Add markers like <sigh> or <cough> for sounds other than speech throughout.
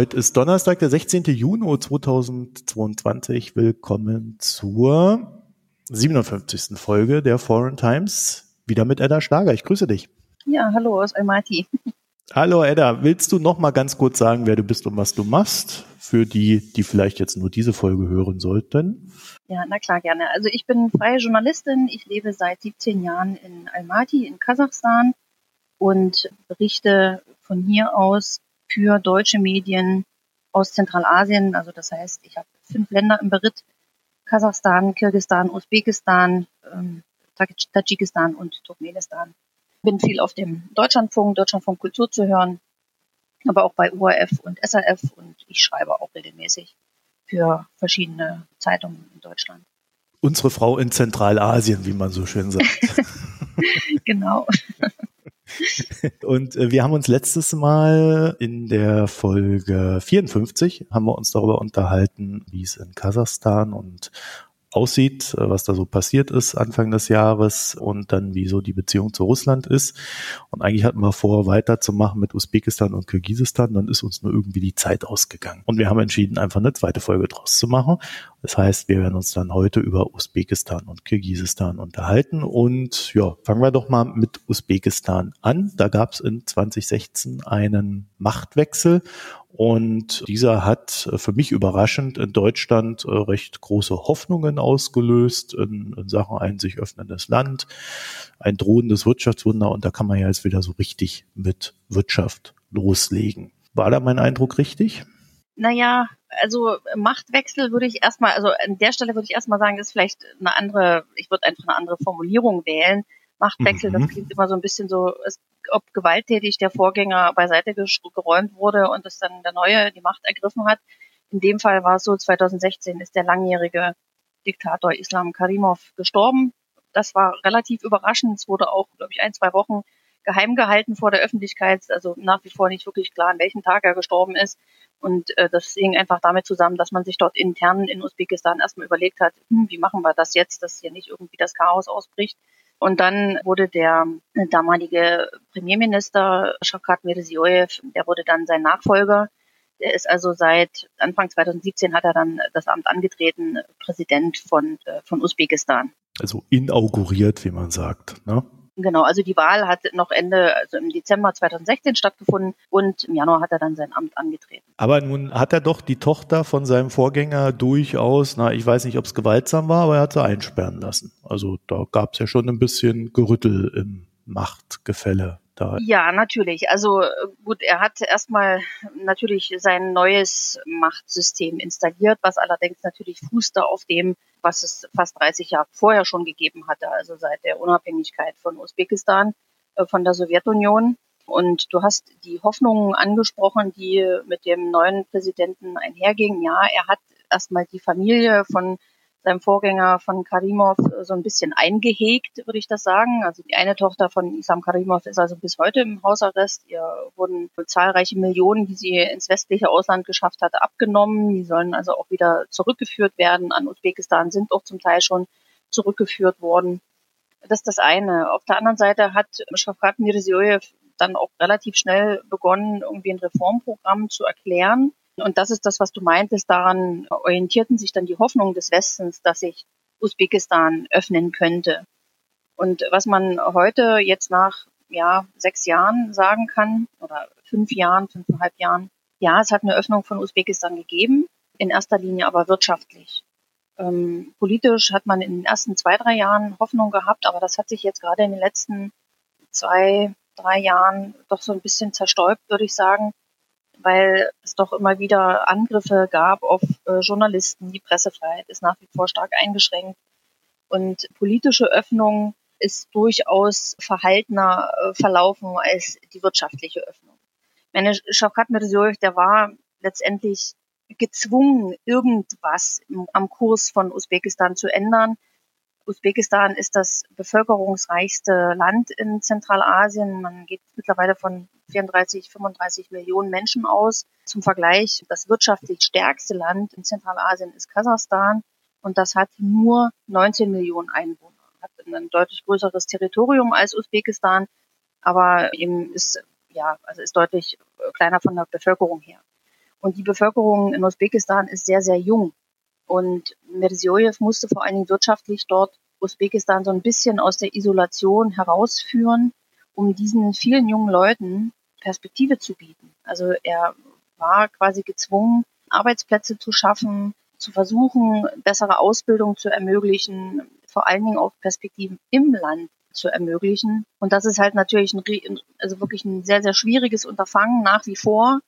Heute ist Donnerstag, der 16. Juni 2022. Willkommen zur 57. Folge der Foreign Times. Wieder mit Edda Schlager. Ich grüße dich. Ja, hallo aus Almaty. Hallo Edda, willst du noch mal ganz kurz sagen, wer du bist und was du machst? Für die, die vielleicht jetzt nur diese Folge hören sollten. Ja, na klar, gerne. Also ich bin freie Journalistin. Ich lebe seit 17 Jahren in Almaty in Kasachstan und berichte von hier aus für deutsche Medien aus Zentralasien. Also das heißt, ich habe fünf Länder im Beritt. Kasachstan, Kirgistan, Usbekistan, ähm, Tadschikistan und Turkmenistan. Bin viel auf dem Deutschlandfunk, Deutschlandfunk Kultur zu hören, aber auch bei URF und SRF und ich schreibe auch regelmäßig für verschiedene Zeitungen in Deutschland. Unsere Frau in Zentralasien, wie man so schön sagt. <laughs> genau. <laughs> <laughs> Und äh, wir haben uns letztes Mal in der Folge 54 haben wir uns darüber unterhalten, wie es in Kasachstan und aussieht, äh, was da so passiert ist Anfang des Jahres und dann wie so die Beziehung zu Russland ist. Und eigentlich hatten wir vor, weiterzumachen mit Usbekistan und Kirgisistan, dann ist uns nur irgendwie die Zeit ausgegangen. Und wir haben entschieden, einfach eine zweite Folge draus zu machen. Das heißt, wir werden uns dann heute über Usbekistan und Kirgisistan unterhalten. Und ja, fangen wir doch mal mit Usbekistan an. Da gab es in 2016 einen Machtwechsel und dieser hat äh, für mich überraschend in Deutschland äh, recht große Hoffnungen ausgelöst in, in Sachen ein sich öffnendes Land, ein drohendes Wirtschaftswunder. Und da kann man ja jetzt wieder so richtig mit Wirtschaft loslegen. War da mein Eindruck richtig? Naja, also Machtwechsel würde ich erstmal, also an der Stelle würde ich erstmal sagen, ist vielleicht eine andere, ich würde einfach eine andere Formulierung wählen. Machtwechsel, mhm. das klingt immer so ein bisschen so, ob gewalttätig der Vorgänger beiseite geräumt wurde und es dann der Neue die Macht ergriffen hat. In dem Fall war es so, 2016 ist der langjährige Diktator Islam Karimov gestorben. Das war relativ überraschend. Es wurde auch, glaube ich, ein, zwei Wochen geheim gehalten vor der Öffentlichkeit. Also nach wie vor nicht wirklich klar, an welchem Tag er gestorben ist. Und äh, das hing einfach damit zusammen, dass man sich dort intern in Usbekistan erstmal überlegt hat, hm, wie machen wir das jetzt, dass hier nicht irgendwie das Chaos ausbricht. Und dann wurde der damalige Premierminister Shavkat Mirziyoyev, der wurde dann sein Nachfolger. Der ist also seit Anfang 2017 hat er dann das Amt angetreten, Präsident von, äh, von Usbekistan. Also inauguriert, wie man sagt. Ne? Genau, also die Wahl hat noch Ende, also im Dezember 2016 stattgefunden und im Januar hat er dann sein Amt angetreten. Aber nun hat er doch die Tochter von seinem Vorgänger durchaus, na, ich weiß nicht, ob es gewaltsam war, aber er hat sie einsperren lassen. Also da gab es ja schon ein bisschen Gerüttel im Machtgefälle da. Ja, natürlich. Also gut, er hat erstmal natürlich sein neues Machtsystem installiert, was allerdings natürlich fußte auf dem, was es fast 30 Jahre vorher schon gegeben hatte, also seit der Unabhängigkeit von Usbekistan, äh, von der Sowjetunion. Und du hast die Hoffnungen angesprochen, die mit dem neuen Präsidenten einhergingen. Ja, er hat erstmal die Familie von seinem Vorgänger von Karimov äh, so ein bisschen eingehegt, würde ich das sagen. Also die eine Tochter von Isam Karimov ist also bis heute im Hausarrest. Ihr wurden zahlreiche Millionen, die sie ins westliche Ausland geschafft hatte, abgenommen. Die sollen also auch wieder zurückgeführt werden an Usbekistan, sind auch zum Teil schon zurückgeführt worden. Das ist das eine. Auf der anderen Seite hat Shafkat Mirziyoyev dann auch relativ schnell begonnen, irgendwie ein Reformprogramm zu erklären und das ist das, was du meintest. Daran orientierten sich dann die Hoffnungen des Westens, dass sich Usbekistan öffnen könnte. Und was man heute jetzt nach ja, sechs Jahren sagen kann, oder fünf Jahren, fünfeinhalb Jahren, ja, es hat eine Öffnung von Usbekistan gegeben, in erster Linie aber wirtschaftlich. Ähm, politisch hat man in den ersten zwei, drei Jahren Hoffnung gehabt, aber das hat sich jetzt gerade in den letzten zwei, drei Jahren doch so ein bisschen zerstäubt, würde ich sagen weil es doch immer wieder Angriffe gab auf äh, Journalisten. Die Pressefreiheit ist nach wie vor stark eingeschränkt. Und politische Öffnung ist durchaus verhaltener äh, verlaufen als die wirtschaftliche Öffnung. Meine Shavkat Mirziyoyev, der war letztendlich gezwungen, irgendwas am Kurs von Usbekistan zu ändern. Usbekistan ist das bevölkerungsreichste Land in Zentralasien. Man geht mittlerweile von 34, 35 Millionen Menschen aus. Zum Vergleich, das wirtschaftlich stärkste Land in Zentralasien ist Kasachstan und das hat nur 19 Millionen Einwohner. Hat ein deutlich größeres Territorium als Usbekistan, aber eben ist, ja, also ist deutlich kleiner von der Bevölkerung her. Und die Bevölkerung in Usbekistan ist sehr, sehr jung. Und Mirziyoyev musste vor allen Dingen wirtschaftlich dort Usbekistan so ein bisschen aus der Isolation herausführen, um diesen vielen jungen Leuten Perspektive zu bieten. Also er war quasi gezwungen, Arbeitsplätze zu schaffen, zu versuchen, bessere Ausbildung zu ermöglichen, vor allen Dingen auch Perspektiven im Land zu ermöglichen. Und das ist halt natürlich ein, also wirklich ein sehr, sehr schwieriges Unterfangen nach wie vor.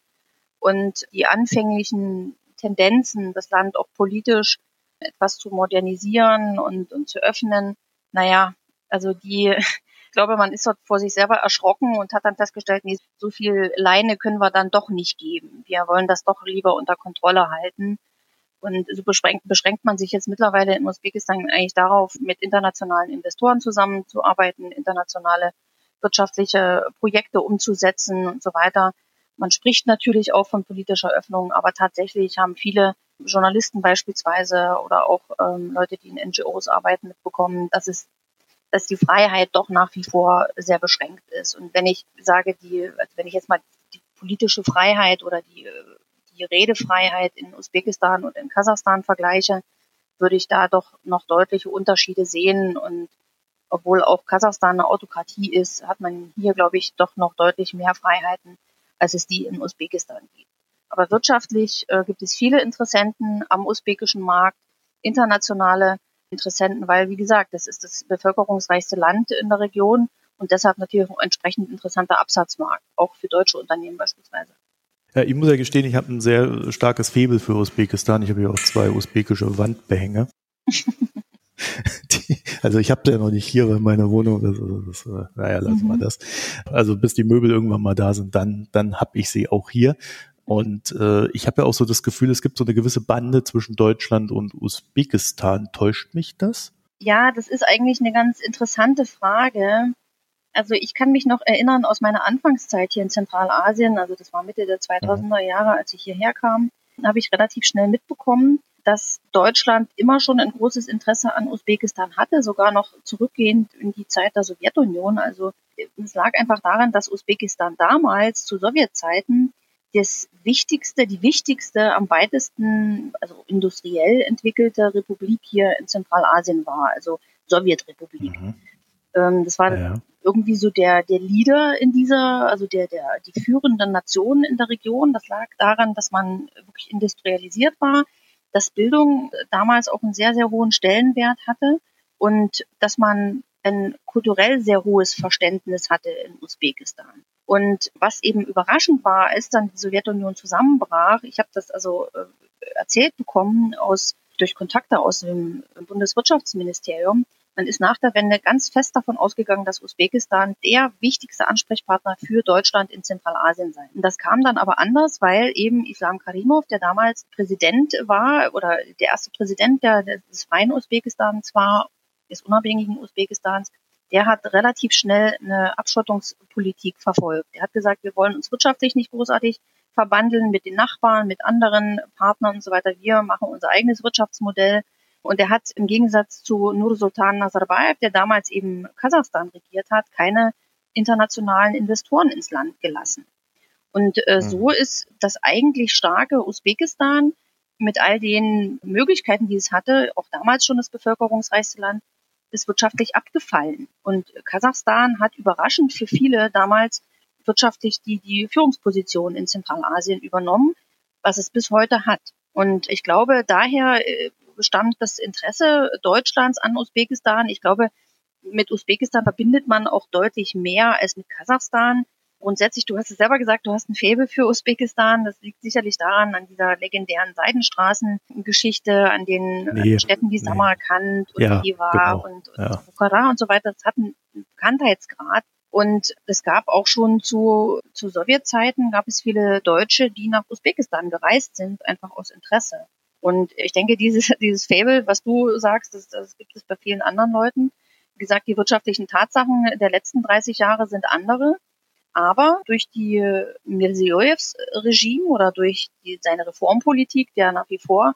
Und die anfänglichen Tendenzen, das Land auch politisch etwas zu modernisieren und, und zu öffnen, naja, also die, <laughs> ich glaube, man ist dort vor sich selber erschrocken und hat dann festgestellt, nee, so viel Leine können wir dann doch nicht geben. Wir wollen das doch lieber unter Kontrolle halten. Und so beschränkt, beschränkt man sich jetzt mittlerweile in Usbekistan eigentlich darauf, mit internationalen Investoren zusammenzuarbeiten, internationale wirtschaftliche Projekte umzusetzen und so weiter. Man spricht natürlich auch von politischer Öffnung, aber tatsächlich haben viele Journalisten beispielsweise oder auch ähm, Leute, die in NGOs arbeiten, mitbekommen, dass es dass die Freiheit doch nach wie vor sehr beschränkt ist. Und wenn ich sage, die, also wenn ich jetzt mal die politische Freiheit oder die die Redefreiheit in Usbekistan und in Kasachstan vergleiche, würde ich da doch noch deutliche Unterschiede sehen. Und obwohl auch Kasachstan eine Autokratie ist, hat man hier, glaube ich, doch noch deutlich mehr Freiheiten, als es die in Usbekistan gibt. Aber wirtschaftlich äh, gibt es viele Interessenten am usbekischen Markt, internationale Interessenten, weil, wie gesagt, das ist das bevölkerungsreichste Land in der Region und deshalb natürlich auch entsprechend interessanter Absatzmarkt, auch für deutsche Unternehmen beispielsweise. Ja, ich muss ja gestehen, ich habe ein sehr starkes Febel für Usbekistan. Ich habe ja auch zwei usbekische Wandbehänge. <laughs> <laughs> die, also ich habe ja noch nicht hier in meiner Wohnung. Das, das, das, naja, lassen wir mhm. das. Also bis die Möbel irgendwann mal da sind, dann, dann habe ich sie auch hier. Und äh, ich habe ja auch so das Gefühl, es gibt so eine gewisse Bande zwischen Deutschland und Usbekistan. Täuscht mich das? Ja, das ist eigentlich eine ganz interessante Frage. Also ich kann mich noch erinnern aus meiner Anfangszeit hier in Zentralasien, also das war Mitte der 2000er mhm. Jahre, als ich hierher kam, habe ich relativ schnell mitbekommen, dass Deutschland immer schon ein großes Interesse an Usbekistan hatte, sogar noch zurückgehend in die Zeit der Sowjetunion. Also es lag einfach daran, dass Usbekistan damals zu Sowjetzeiten das wichtigste, die wichtigste, am weitesten, also industriell entwickelte Republik hier in Zentralasien war, also Sowjetrepublik. Mhm. Ähm, das war ja. irgendwie so der, der Leader in dieser, also der, der, die führende Nation in der Region. Das lag daran, dass man wirklich industrialisiert war, dass Bildung damals auch einen sehr, sehr hohen Stellenwert hatte und dass man ein kulturell sehr hohes Verständnis hatte in Usbekistan. Und was eben überraschend war, als dann die Sowjetunion zusammenbrach, ich habe das also äh, erzählt bekommen aus durch Kontakte aus dem Bundeswirtschaftsministerium, man ist nach der Wende ganz fest davon ausgegangen, dass Usbekistan der wichtigste Ansprechpartner für Deutschland in Zentralasien sei. Und das kam dann aber anders, weil eben Islam Karimov, der damals Präsident war oder der erste Präsident der, des freien Usbekistans war, des unabhängigen Usbekistans, der hat relativ schnell eine Abschottungspolitik verfolgt. Er hat gesagt, wir wollen uns wirtschaftlich nicht großartig verbandeln mit den Nachbarn, mit anderen Partnern und so weiter. Wir machen unser eigenes Wirtschaftsmodell und er hat im Gegensatz zu Nursultan Nazarbayev, der damals eben Kasachstan regiert hat, keine internationalen Investoren ins Land gelassen. Und äh, mhm. so ist das eigentlich starke Usbekistan mit all den Möglichkeiten, die es hatte, auch damals schon das bevölkerungsreichste Land, ist wirtschaftlich abgefallen. Und Kasachstan hat überraschend für viele damals wirtschaftlich die, die Führungsposition in Zentralasien übernommen, was es bis heute hat. Und ich glaube, daher äh, stammt das Interesse Deutschlands an Usbekistan. Ich glaube, mit Usbekistan verbindet man auch deutlich mehr als mit Kasachstan. Grundsätzlich, du hast es selber gesagt, du hast ein Faible für Usbekistan. Das liegt sicherlich daran, an dieser legendären Seidenstraßengeschichte, an den nee, Städten wie Samarkand und ja, Iwa genau, und, und ja. Bukhara und so weiter. Das hat einen Bekanntheitsgrad. Und es gab auch schon zu, zu Sowjetzeiten gab es viele Deutsche, die nach Usbekistan gereist sind, einfach aus Interesse. Und ich denke, dieses, <laughs> dieses Fable, was du sagst, das, das gibt es bei vielen anderen Leuten. Wie gesagt, die wirtschaftlichen Tatsachen der letzten 30 Jahre sind andere. Aber durch die Mirziyoyevs Regime oder durch die, seine Reformpolitik, der nach wie vor,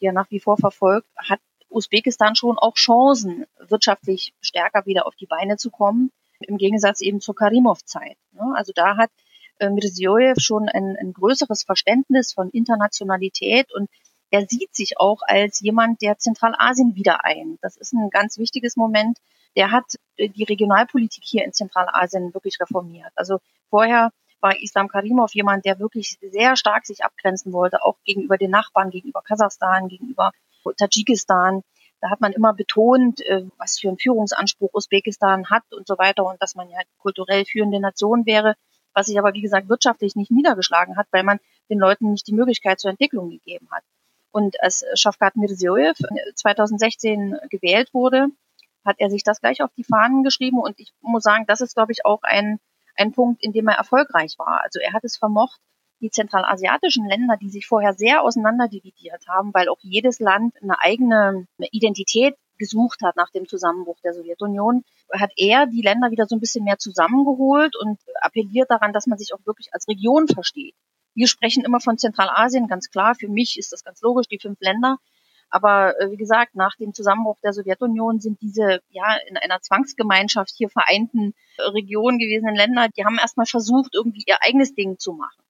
die er nach wie vor verfolgt, hat Usbekistan schon auch Chancen, wirtschaftlich stärker wieder auf die Beine zu kommen, im Gegensatz eben zur Karimov-Zeit. Ne? Also da hat äh, Mirziojew schon ein, ein größeres Verständnis von Internationalität und er sieht sich auch als jemand, der Zentralasien wieder ein. Das ist ein ganz wichtiges Moment. Der hat äh, die Regionalpolitik hier in Zentralasien wirklich reformiert. Also vorher war Islam Karimov jemand, der wirklich sehr stark sich abgrenzen wollte, auch gegenüber den Nachbarn, gegenüber Kasachstan, gegenüber Tadschikistan. Da hat man immer betont, äh, was für einen Führungsanspruch Usbekistan hat und so weiter und dass man ja kulturell führende Nation wäre, was sich aber, wie gesagt, wirtschaftlich nicht niedergeschlagen hat, weil man den Leuten nicht die Möglichkeit zur Entwicklung gegeben hat. Und als Shafkat Mirziyoyev 2016 gewählt wurde, hat er sich das gleich auf die Fahnen geschrieben und ich muss sagen, das ist, glaube ich, auch ein, ein Punkt, in dem er erfolgreich war. Also er hat es vermocht, die zentralasiatischen Länder, die sich vorher sehr auseinanderdividiert haben, weil auch jedes Land eine eigene Identität gesucht hat nach dem Zusammenbruch der Sowjetunion, hat er die Länder wieder so ein bisschen mehr zusammengeholt und appelliert daran, dass man sich auch wirklich als Region versteht. Wir sprechen immer von Zentralasien, ganz klar. Für mich ist das ganz logisch, die fünf Länder. Aber äh, wie gesagt, nach dem Zusammenbruch der Sowjetunion sind diese ja in einer Zwangsgemeinschaft hier vereinten Regionen gewesenen Länder, die haben erstmal versucht, irgendwie ihr eigenes Ding zu machen.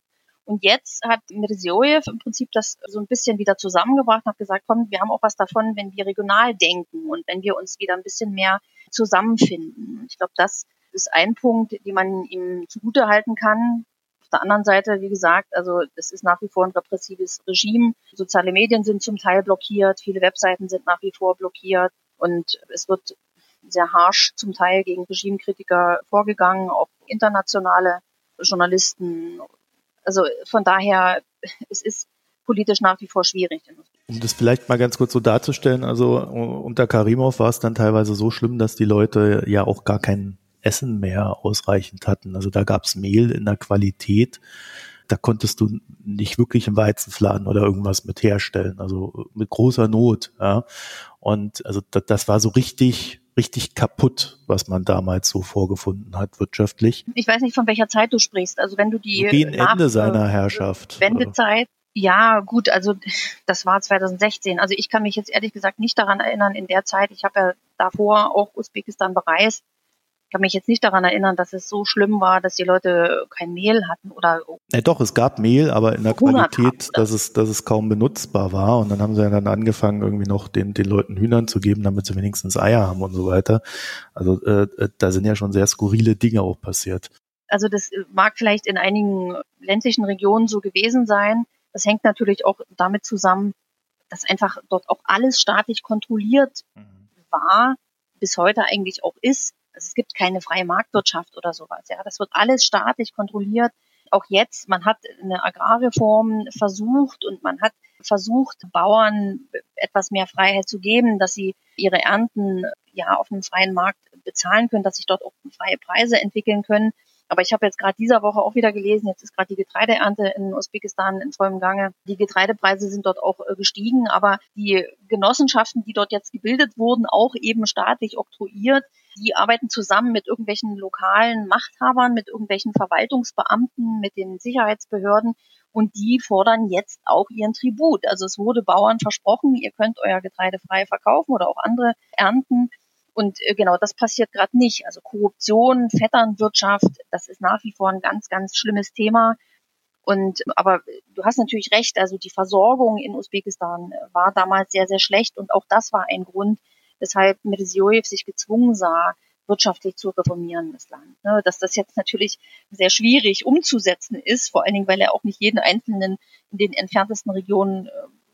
Und jetzt hat Mirziojew im Prinzip das so ein bisschen wieder zusammengebracht und hat gesagt, komm, wir haben auch was davon, wenn wir regional denken und wenn wir uns wieder ein bisschen mehr zusammenfinden. Ich glaube, das ist ein Punkt, den man ihm zugute halten kann. Auf der anderen Seite, wie gesagt, also es ist nach wie vor ein repressives Regime. Soziale Medien sind zum Teil blockiert, viele Webseiten sind nach wie vor blockiert und es wird sehr harsch zum Teil gegen Regimekritiker vorgegangen, auch internationale Journalisten also von daher, es ist politisch nach wie vor schwierig. Um das vielleicht mal ganz kurz so darzustellen, also unter Karimov war es dann teilweise so schlimm, dass die Leute ja auch gar kein Essen mehr ausreichend hatten. Also da gab es Mehl in der Qualität, da konntest du nicht wirklich im Weizenfladen oder irgendwas mit herstellen, also mit großer Not. Ja. Und also das, das war so richtig richtig kaputt, was man damals so vorgefunden hat wirtschaftlich. Ich weiß nicht, von welcher Zeit du sprichst. Also wenn du die gegen Ende seiner Herrschaft. Wendezeit. Ja, gut, also das war 2016. Also ich kann mich jetzt ehrlich gesagt nicht daran erinnern in der Zeit. Ich habe ja davor auch Usbekistan bereist kann mich jetzt nicht daran erinnern, dass es so schlimm war, dass die Leute kein Mehl hatten oder. Ja, doch, es gab Mehl, aber in der Qualität, dass es, dass es kaum benutzbar war. Und dann haben sie ja dann angefangen, irgendwie noch den, den Leuten Hühnern zu geben, damit sie wenigstens Eier haben und so weiter. Also äh, äh da sind ja schon sehr skurrile Dinge auch passiert. Also das mag vielleicht in einigen ländlichen Regionen so gewesen sein. Das hängt natürlich auch damit zusammen, dass einfach dort auch alles staatlich kontrolliert mhm. war, bis heute eigentlich auch ist. Also es gibt keine freie Marktwirtschaft oder sowas. Ja, das wird alles staatlich kontrolliert. Auch jetzt, man hat eine Agrarreform versucht und man hat versucht, Bauern etwas mehr Freiheit zu geben, dass sie ihre Ernten ja auf einem freien Markt bezahlen können, dass sich dort auch freie Preise entwickeln können. Aber ich habe jetzt gerade dieser Woche auch wieder gelesen, jetzt ist gerade die Getreideernte in Usbekistan in vollem Gange. Die Getreidepreise sind dort auch äh, gestiegen, aber die Genossenschaften, die dort jetzt gebildet wurden, auch eben staatlich oktroyiert, die arbeiten zusammen mit irgendwelchen lokalen Machthabern, mit irgendwelchen Verwaltungsbeamten, mit den Sicherheitsbehörden und die fordern jetzt auch ihren Tribut. Also es wurde Bauern versprochen, ihr könnt euer Getreide frei verkaufen oder auch andere ernten. Und äh, genau das passiert gerade nicht. Also Korruption, Vetternwirtschaft, das ist nach wie vor ein ganz, ganz schlimmes Thema. Und aber du hast natürlich recht, also die Versorgung in Usbekistan war damals sehr, sehr schlecht und auch das war ein Grund, weshalb Mirziyoyev sich gezwungen sah, wirtschaftlich zu reformieren, das Land. Ne, dass das jetzt natürlich sehr schwierig umzusetzen ist, vor allen Dingen, weil er auch nicht jeden Einzelnen in den entferntesten Regionen äh,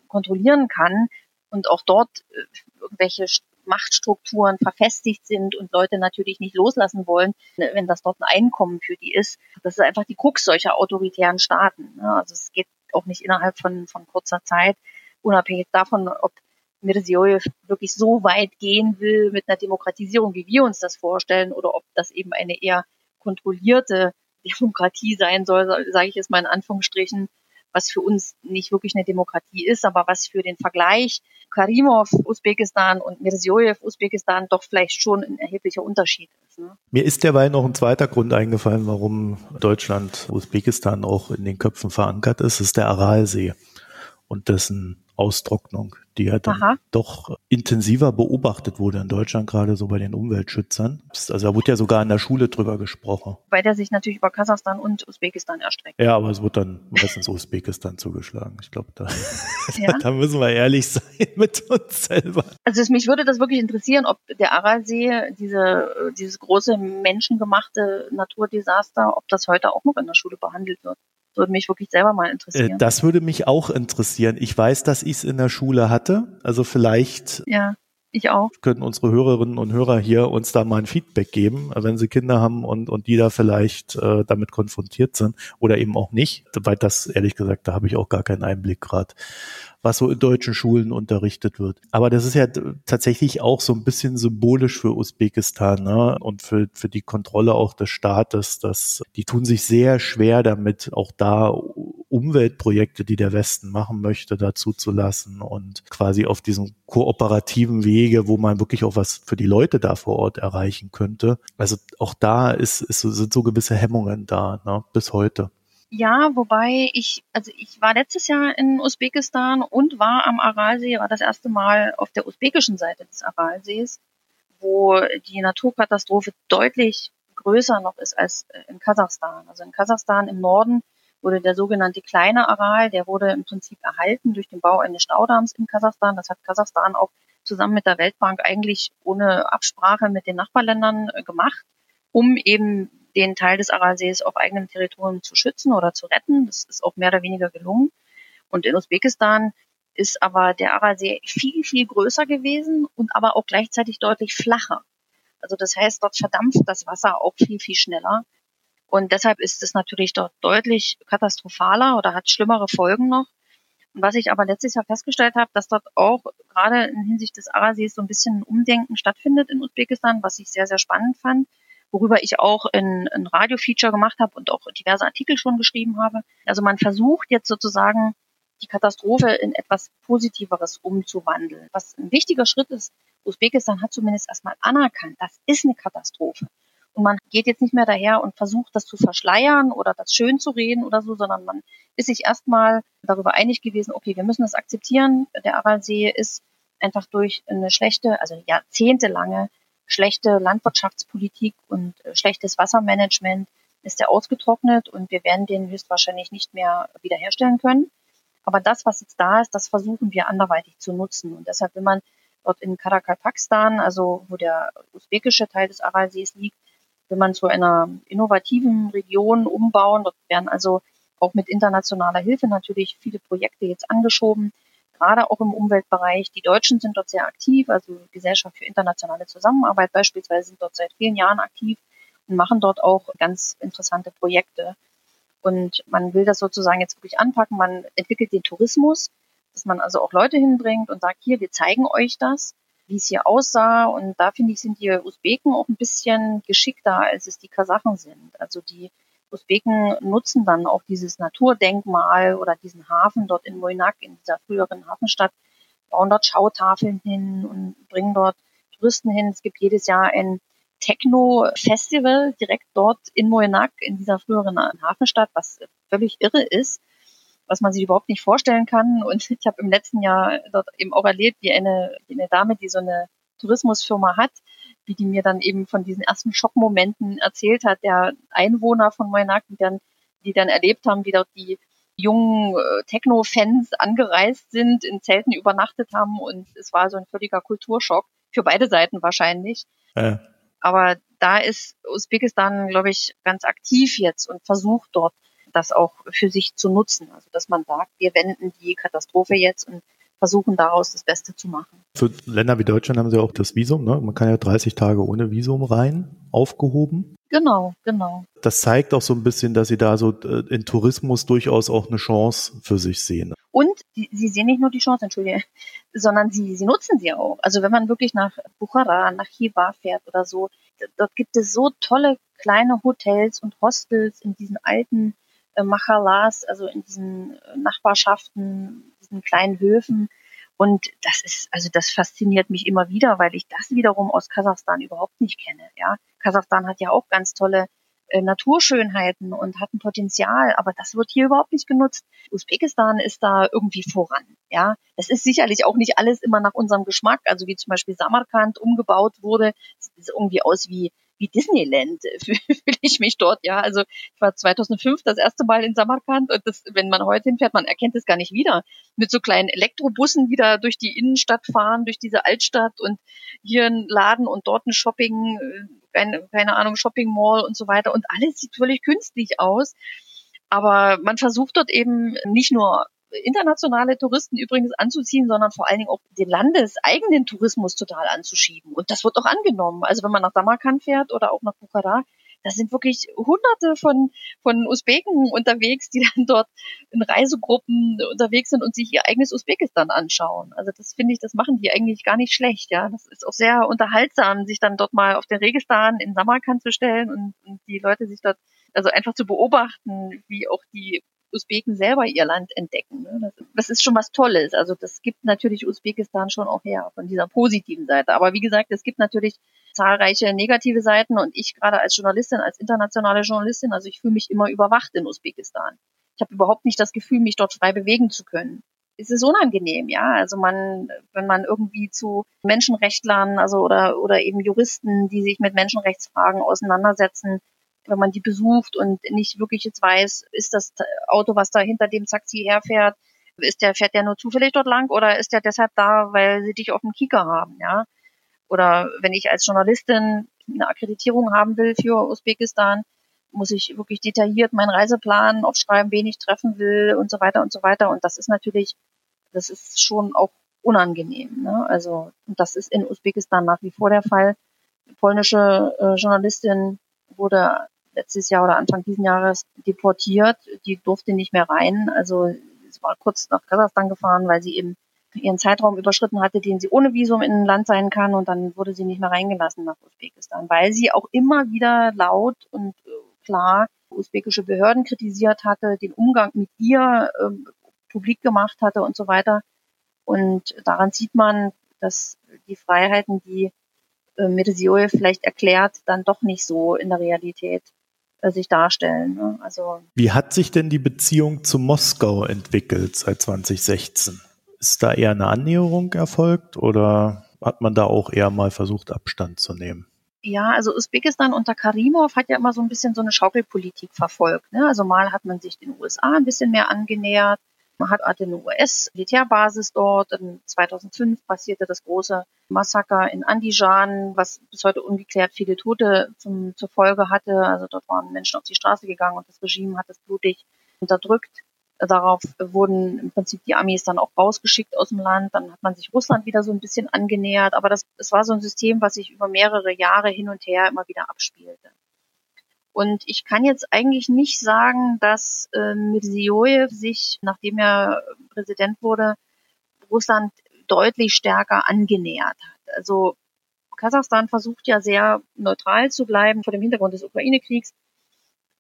kontrollieren kann und auch dort äh, irgendwelche Machtstrukturen verfestigt sind und Leute natürlich nicht loslassen wollen, ne, wenn das dort ein Einkommen für die ist. Das ist einfach die Krux solcher autoritären Staaten. Ne. Also es geht auch nicht innerhalb von, von kurzer Zeit, unabhängig davon, ob Mirziyoyev wirklich so weit gehen will mit einer Demokratisierung, wie wir uns das vorstellen, oder ob das eben eine eher kontrollierte Demokratie sein soll, sage ich jetzt mal in Anführungsstrichen, was für uns nicht wirklich eine Demokratie ist, aber was für den Vergleich Karimov Usbekistan und Mirziyoyev Usbekistan doch vielleicht schon ein erheblicher Unterschied ist. Ne? Mir ist derweil noch ein zweiter Grund eingefallen, warum Deutschland Usbekistan auch in den Köpfen verankert ist, ist der Aralsee. Und dessen Austrocknung, die ja dann Aha. doch intensiver beobachtet wurde in Deutschland, gerade so bei den Umweltschützern. Also da wurde ja sogar in der Schule drüber gesprochen. Weil der sich natürlich über Kasachstan und Usbekistan erstreckt. Ja, aber es wird dann meistens Usbekistan zugeschlagen. Ich glaube, da, <laughs> ja. da müssen wir ehrlich sein <laughs> mit uns selber. Also mich würde das wirklich interessieren, ob der Aralsee, diese, dieses große menschengemachte Naturdesaster, ob das heute auch noch in der Schule behandelt wird würde mich wirklich selber mal interessieren. Äh, das würde mich auch interessieren. Ich weiß, dass ich es in der Schule hatte. Also vielleicht ja, ich auch. können unsere Hörerinnen und Hörer hier uns da mal ein Feedback geben, wenn sie Kinder haben und, und die da vielleicht äh, damit konfrontiert sind oder eben auch nicht. Weil das, ehrlich gesagt, da habe ich auch gar keinen Einblick gerade was so in deutschen Schulen unterrichtet wird. Aber das ist ja tatsächlich auch so ein bisschen symbolisch für Usbekistan ne? und für, für die Kontrolle auch des Staates. Dass die tun sich sehr schwer damit, auch da Umweltprojekte, die der Westen machen möchte, dazu zu lassen und quasi auf diesem kooperativen Wege, wo man wirklich auch was für die Leute da vor Ort erreichen könnte. Also auch da ist, ist, sind so gewisse Hemmungen da, ne? bis heute. Ja, wobei ich, also ich war letztes Jahr in Usbekistan und war am Aralsee, war das erste Mal auf der usbekischen Seite des Aralsees, wo die Naturkatastrophe deutlich größer noch ist als in Kasachstan. Also in Kasachstan im Norden wurde der sogenannte kleine Aral, der wurde im Prinzip erhalten durch den Bau eines Staudamms in Kasachstan. Das hat Kasachstan auch zusammen mit der Weltbank eigentlich ohne Absprache mit den Nachbarländern äh, gemacht, um eben den Teil des Aralsees auf eigenem Territorium zu schützen oder zu retten. Das ist auch mehr oder weniger gelungen. Und in Usbekistan ist aber der Aralsee viel, viel größer gewesen und aber auch gleichzeitig deutlich flacher. Also das heißt, dort verdampft das Wasser auch viel, viel schneller. Und deshalb ist es natürlich dort deutlich katastrophaler oder hat schlimmere Folgen noch. Und was ich aber letztes Jahr festgestellt habe, dass dort auch gerade in Hinsicht des Arasees so ein bisschen ein Umdenken stattfindet in Usbekistan, was ich sehr, sehr spannend fand worüber ich auch ein, ein Radio-Feature gemacht habe und auch diverse Artikel schon geschrieben habe. Also man versucht jetzt sozusagen die Katastrophe in etwas Positiveres umzuwandeln. Was ein wichtiger Schritt ist, Usbekistan hat zumindest erstmal anerkannt, das ist eine Katastrophe. Und man geht jetzt nicht mehr daher und versucht, das zu verschleiern oder das schön zu reden oder so, sondern man ist sich erstmal darüber einig gewesen, okay, wir müssen das akzeptieren. Der Aralsee ist einfach durch eine schlechte, also jahrzehntelange schlechte Landwirtschaftspolitik und äh, schlechtes Wassermanagement ist er ausgetrocknet und wir werden den höchstwahrscheinlich nicht mehr wiederherstellen können. Aber das, was jetzt da ist, das versuchen wir anderweitig zu nutzen. Und deshalb, wenn man dort in Karakalpakstan, also wo der usbekische Teil des Aralsees liegt, wenn man zu einer innovativen Region umbauen, dort werden also auch mit internationaler Hilfe natürlich viele Projekte jetzt angeschoben, gerade auch im Umweltbereich. Die Deutschen sind dort sehr aktiv, also Gesellschaft für internationale Zusammenarbeit beispielsweise sind dort seit vielen Jahren aktiv und machen dort auch ganz interessante Projekte. Und man will das sozusagen jetzt wirklich anpacken. Man entwickelt den Tourismus, dass man also auch Leute hinbringt und sagt, hier, wir zeigen euch das, wie es hier aussah. Und da finde ich, sind die Usbeken auch ein bisschen geschickter, als es die Kasachen sind. Also die Usbeken nutzen dann auch dieses Naturdenkmal oder diesen Hafen dort in Moinak, in dieser früheren Hafenstadt, bauen dort Schautafeln hin und bringen dort Touristen hin. Es gibt jedes Jahr ein Techno-Festival direkt dort in Moinak, in dieser früheren Hafenstadt, was völlig irre ist, was man sich überhaupt nicht vorstellen kann. Und ich habe im letzten Jahr dort eben auch erlebt, wie eine, wie eine Dame, die so eine Tourismusfirma hat, wie die mir dann eben von diesen ersten Schockmomenten erzählt hat, der Einwohner von Moynak, die dann, die dann erlebt haben, wie dort die jungen äh, Techno-Fans angereist sind, in Zelten übernachtet haben und es war so ein völliger Kulturschock für beide Seiten wahrscheinlich. Ja. Aber da ist Usbekistan, glaube ich, ganz aktiv jetzt und versucht dort das auch für sich zu nutzen. Also dass man sagt, wir wenden die Katastrophe jetzt und versuchen daraus das Beste zu machen. Für Länder wie Deutschland haben sie auch das Visum, ne? Man kann ja 30 Tage ohne Visum rein, aufgehoben. Genau, genau. Das zeigt auch so ein bisschen, dass sie da so äh, in Tourismus durchaus auch eine Chance für sich sehen. Und die, sie sehen nicht nur die Chance, entschuldige, sondern sie, sie nutzen sie auch. Also wenn man wirklich nach Bukhara, nach Hiva fährt oder so, dort gibt es so tolle kleine Hotels und Hostels in diesen alten äh, Machalas, also in diesen äh, Nachbarschaften, diesen kleinen Höfen. Und das ist, also das fasziniert mich immer wieder, weil ich das wiederum aus Kasachstan überhaupt nicht kenne. Ja, Kasachstan hat ja auch ganz tolle äh, Naturschönheiten und hat ein Potenzial, aber das wird hier überhaupt nicht genutzt. Usbekistan ist da irgendwie voran. Ja, das ist sicherlich auch nicht alles immer nach unserem Geschmack. Also wie zum Beispiel Samarkand umgebaut wurde, sieht irgendwie aus wie wie Disneyland <laughs> fühle ich mich dort. Ja, also ich war 2005 das erste Mal in Samarkand und das, wenn man heute hinfährt, man erkennt es gar nicht wieder. Mit so kleinen Elektrobussen wieder durch die Innenstadt fahren, durch diese Altstadt und hier ein Laden und dort ein Shopping, äh, keine, keine Ahnung, Shopping Mall und so weiter und alles sieht völlig künstlich aus. Aber man versucht dort eben nicht nur internationale Touristen übrigens anzuziehen, sondern vor allen Dingen auch den landeseigenen Tourismus total anzuschieben. Und das wird auch angenommen. Also wenn man nach Samarkand fährt oder auch nach Bukhara, da sind wirklich hunderte von, von Usbeken unterwegs, die <laughs> dann dort in Reisegruppen unterwegs sind und sich ihr eigenes Usbekistan anschauen. Also das finde ich, das machen die eigentlich gar nicht schlecht, ja. Das ist auch sehr unterhaltsam, sich dann dort mal auf den Registan in Samarkand zu stellen und, und die Leute sich dort also einfach zu beobachten, wie auch die Usbeken selber ihr Land entdecken. Ne? Das, ist schon was Tolles. Also das gibt natürlich Usbekistan schon auch her von dieser positiven Seite. Aber wie gesagt, es gibt natürlich zahlreiche negative Seiten und ich gerade als Journalistin, als internationale Journalistin, also ich fühle mich immer überwacht in Usbekistan. Ich habe überhaupt nicht das Gefühl, mich dort frei bewegen zu können. Es ist unangenehm, ja. Also man, wenn man irgendwie zu Menschenrechtlern, also oder oder eben Juristen, die sich mit Menschenrechtsfragen auseinandersetzen, wenn man die besucht und nicht wirklich jetzt weiß, ist das Auto, was da hinter dem Taxi herfährt, ist der, fährt der nur zufällig dort lang oder ist der deshalb da, weil sie dich auf dem Kieker haben, ja? Oder wenn ich als Journalistin eine Akkreditierung haben will für Usbekistan, muss ich wirklich detailliert meinen Reiseplan aufschreiben, wen ich treffen will und so weiter und so weiter. Und das ist natürlich, das ist schon auch unangenehm. Ne? Also und das ist in Usbekistan nach wie vor der Fall. Die polnische äh, Journalistin wurde letztes Jahr oder Anfang diesen Jahres deportiert. Die durfte nicht mehr rein. Also sie war kurz nach Kasachstan gefahren, weil sie eben ihren Zeitraum überschritten hatte, den sie ohne Visum in ein Land sein kann und dann wurde sie nicht mehr reingelassen nach Usbekistan, weil sie auch immer wieder laut und äh, klar usbekische Behörden kritisiert hatte, den Umgang mit ihr äh, publik gemacht hatte und so weiter. Und daran sieht man, dass die Freiheiten, die äh, Mirziyoyev vielleicht erklärt, dann doch nicht so in der Realität sich darstellen. Ne? Also Wie hat sich denn die Beziehung zu Moskau entwickelt seit 2016? Ist da eher eine Annäherung erfolgt oder hat man da auch eher mal versucht, Abstand zu nehmen? Ja, also Usbekistan unter Karimov hat ja immer so ein bisschen so eine Schaukelpolitik verfolgt. Ne? Also mal hat man sich den USA ein bisschen mehr angenähert, man hat eine US-Militärbasis dort. 2005 passierte das große Massaker in Andijan, was bis heute ungeklärt viele Tote zum, zur Folge hatte. Also dort waren Menschen auf die Straße gegangen und das Regime hat es blutig unterdrückt. Darauf wurden im Prinzip die Amis dann auch rausgeschickt aus dem Land. Dann hat man sich Russland wieder so ein bisschen angenähert. Aber das, das war so ein System, was sich über mehrere Jahre hin und her immer wieder abspielte. Und ich kann jetzt eigentlich nicht sagen, dass äh, Mirziyoyev sich, nachdem er Präsident wurde, Russland deutlich stärker angenähert hat. Also Kasachstan versucht ja sehr neutral zu bleiben vor dem Hintergrund des Ukraine-Kriegs.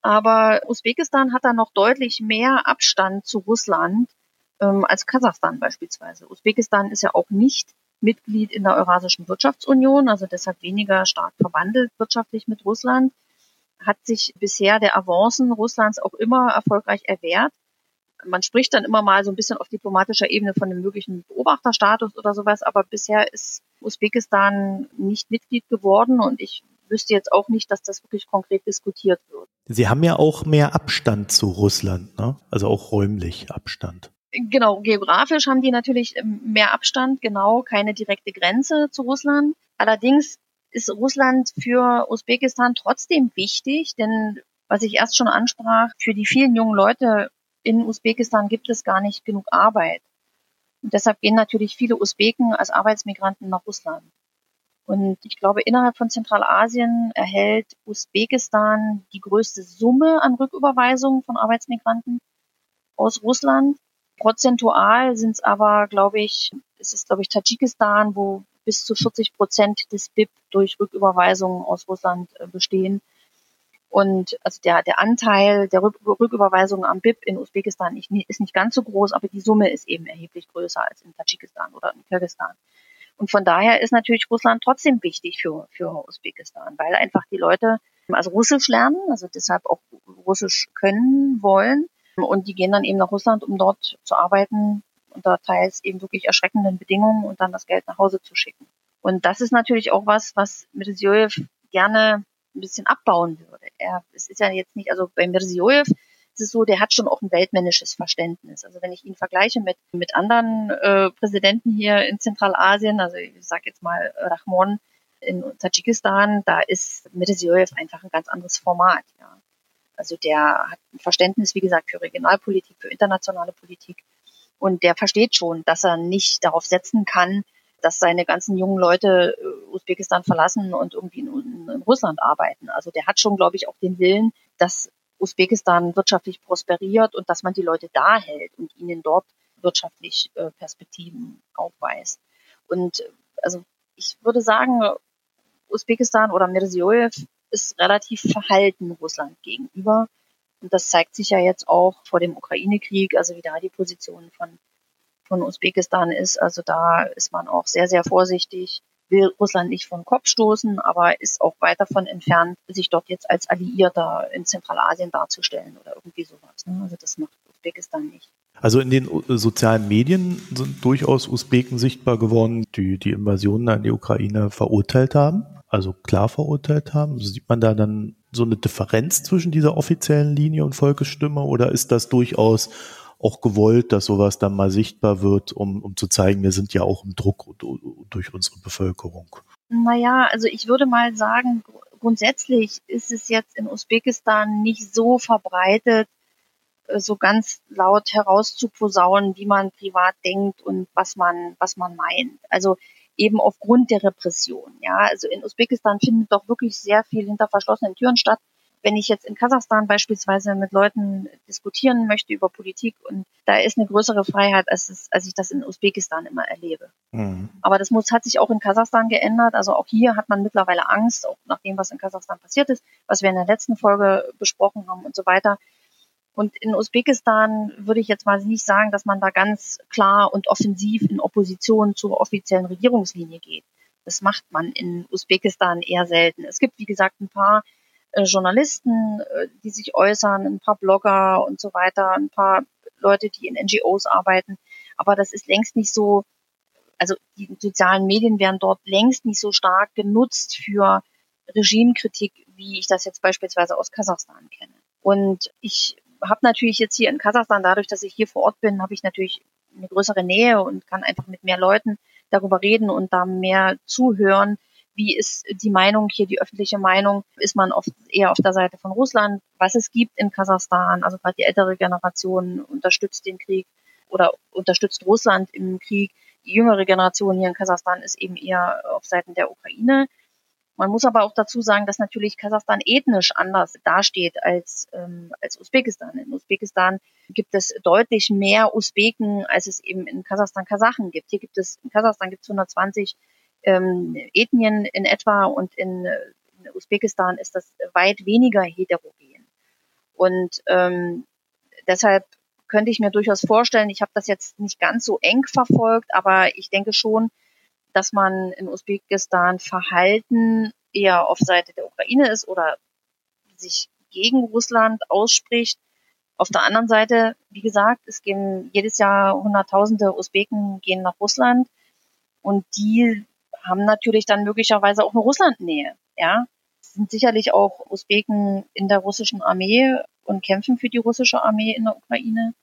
Aber Usbekistan hat da noch deutlich mehr Abstand zu Russland ähm, als Kasachstan beispielsweise. Usbekistan ist ja auch nicht Mitglied in der Eurasischen Wirtschaftsunion, also deshalb weniger stark verwandelt wirtschaftlich mit Russland hat sich bisher der Avancen Russlands auch immer erfolgreich erwehrt. Man spricht dann immer mal so ein bisschen auf diplomatischer Ebene von einem möglichen Beobachterstatus oder sowas, aber bisher ist Usbekistan nicht Mitglied geworden und ich wüsste jetzt auch nicht, dass das wirklich konkret diskutiert wird. Sie haben ja auch mehr Abstand zu Russland, ne? also auch räumlich Abstand. Genau, geografisch haben die natürlich ähm, mehr Abstand, genau, keine direkte Grenze zu Russland. Allerdings ist Russland für Usbekistan trotzdem wichtig, denn was ich erst schon ansprach, für die vielen jungen Leute in Usbekistan gibt es gar nicht genug Arbeit. Und deshalb gehen natürlich viele Usbeken als Arbeitsmigranten nach Russland. Und ich glaube, innerhalb von Zentralasien erhält Usbekistan die größte Summe an Rücküberweisungen von Arbeitsmigranten aus Russland. Prozentual sind es aber, glaube ich, es ist, glaube ich, Tadschikistan, wo bis zu 40 Prozent des BIP durch Rücküberweisungen aus Russland äh, bestehen. Und also der, der Anteil der Rücküberweisungen am BIP in Usbekistan ist nicht ganz so groß, aber die Summe ist eben erheblich größer als in Tadschikistan oder in Kirgisistan. Und von daher ist natürlich Russland trotzdem wichtig für, für Usbekistan, weil einfach die Leute also Russisch lernen, also deshalb auch Russisch können wollen. Und die gehen dann eben nach Russland, um dort zu arbeiten, unter teils eben wirklich erschreckenden Bedingungen und dann das Geld nach Hause zu schicken. Und das ist natürlich auch was, was Mirziojew gerne ein bisschen abbauen würde. Er, es ist ja jetzt nicht, also bei Mirziojew ist es so, der hat schon auch ein weltmännisches Verständnis. Also wenn ich ihn vergleiche mit, mit anderen äh, Präsidenten hier in Zentralasien, also ich sage jetzt mal Rahmon in Tadschikistan, da ist Mirziojew einfach ein ganz anderes Format. Ja. Also der hat ein Verständnis, wie gesagt, für Regionalpolitik, für internationale Politik. Und der versteht schon, dass er nicht darauf setzen kann, dass seine ganzen jungen Leute äh, Usbekistan verlassen und irgendwie in, Russland arbeiten. Also der hat schon, glaube ich, auch den Willen, dass Usbekistan wirtschaftlich prosperiert und dass man die Leute da hält und ihnen dort wirtschaftlich äh, Perspektiven aufweist. Und äh, also ich würde sagen, Usbekistan oder Mirziojew ist relativ verhalten Russland gegenüber. Und das zeigt sich ja jetzt auch vor dem Ukraine-Krieg, also wie da die Position von von Usbekistan ist. Also da ist man auch sehr, sehr vorsichtig, will Russland nicht vom Kopf stoßen, aber ist auch weit davon entfernt, sich dort jetzt als Alliierter in Zentralasien darzustellen oder irgendwie sowas. Ne? Also das macht Usbekistan nicht. Also in den sozialen Medien sind durchaus Usbeken sichtbar geworden, die die Invasion in die Ukraine verurteilt haben, also klar verurteilt haben. Sieht man da dann so eine Differenz zwischen dieser offiziellen Linie und Volkesstimme oder ist das durchaus auch gewollt, dass sowas dann mal sichtbar wird, um, um zu zeigen, wir sind ja auch im Druck durch unsere Bevölkerung. Naja, also ich würde mal sagen, grundsätzlich ist es jetzt in Usbekistan nicht so verbreitet, äh, so ganz laut herauszuposaunen, wie man privat denkt und was man, was man meint. Also eben aufgrund der Repression. Ja, also in Usbekistan findet doch wirklich sehr viel hinter verschlossenen Türen statt wenn ich jetzt in Kasachstan beispielsweise mit Leuten diskutieren möchte über Politik und da ist eine größere Freiheit, als, es, als ich das in Usbekistan immer erlebe. Mhm. Aber das muss, hat sich auch in Kasachstan geändert. Also auch hier hat man mittlerweile Angst, auch nach dem, was in Kasachstan passiert ist, was wir in der letzten Folge besprochen haben und so weiter. Und in Usbekistan würde ich jetzt mal nicht sagen, dass man da ganz klar und offensiv in Opposition zur offiziellen Regierungslinie geht. Das macht man in Usbekistan eher selten. Es gibt, wie gesagt, ein paar äh, Journalisten, äh, die sich äußern, ein paar Blogger und so weiter, ein paar Leute, die in NGOs arbeiten. Aber das ist längst nicht so, also die sozialen Medien werden dort längst nicht so stark genutzt für Regimekritik, wie ich das jetzt beispielsweise aus Kasachstan kenne. Und ich habe natürlich jetzt hier in Kasachstan, dadurch, dass ich hier vor Ort bin, habe ich natürlich eine größere Nähe und kann einfach mit mehr Leuten darüber reden und da mehr zuhören, wie ist die Meinung hier, die öffentliche Meinung? Ist man oft eher auf der Seite von Russland? Was es gibt in Kasachstan, also gerade die ältere Generation unterstützt den Krieg oder unterstützt Russland im Krieg. Die jüngere Generation hier in Kasachstan ist eben eher auf Seiten der Ukraine. Man muss aber auch dazu sagen, dass natürlich Kasachstan ethnisch anders dasteht als, ähm, als Usbekistan. In Usbekistan gibt es deutlich mehr Usbeken, als es eben in Kasachstan Kasachen gibt. Hier gibt es, in Kasachstan gibt es 120 ähm, Ethnien in etwa und in, in Usbekistan ist das weit weniger heterogen. Und ähm, deshalb könnte ich mir durchaus vorstellen, ich habe das jetzt nicht ganz so eng verfolgt, aber ich denke schon, dass man in Usbekistan Verhalten eher auf Seite der Ukraine ist oder sich gegen Russland ausspricht. Auf der anderen Seite, wie gesagt, es gehen jedes Jahr Hunderttausende Usbeken gehen nach Russland und die haben natürlich dann möglicherweise auch eine Russlandnähe. Ja, es sind sicherlich auch Usbeken in der russischen Armee und kämpfen für die russische Armee in der Ukraine.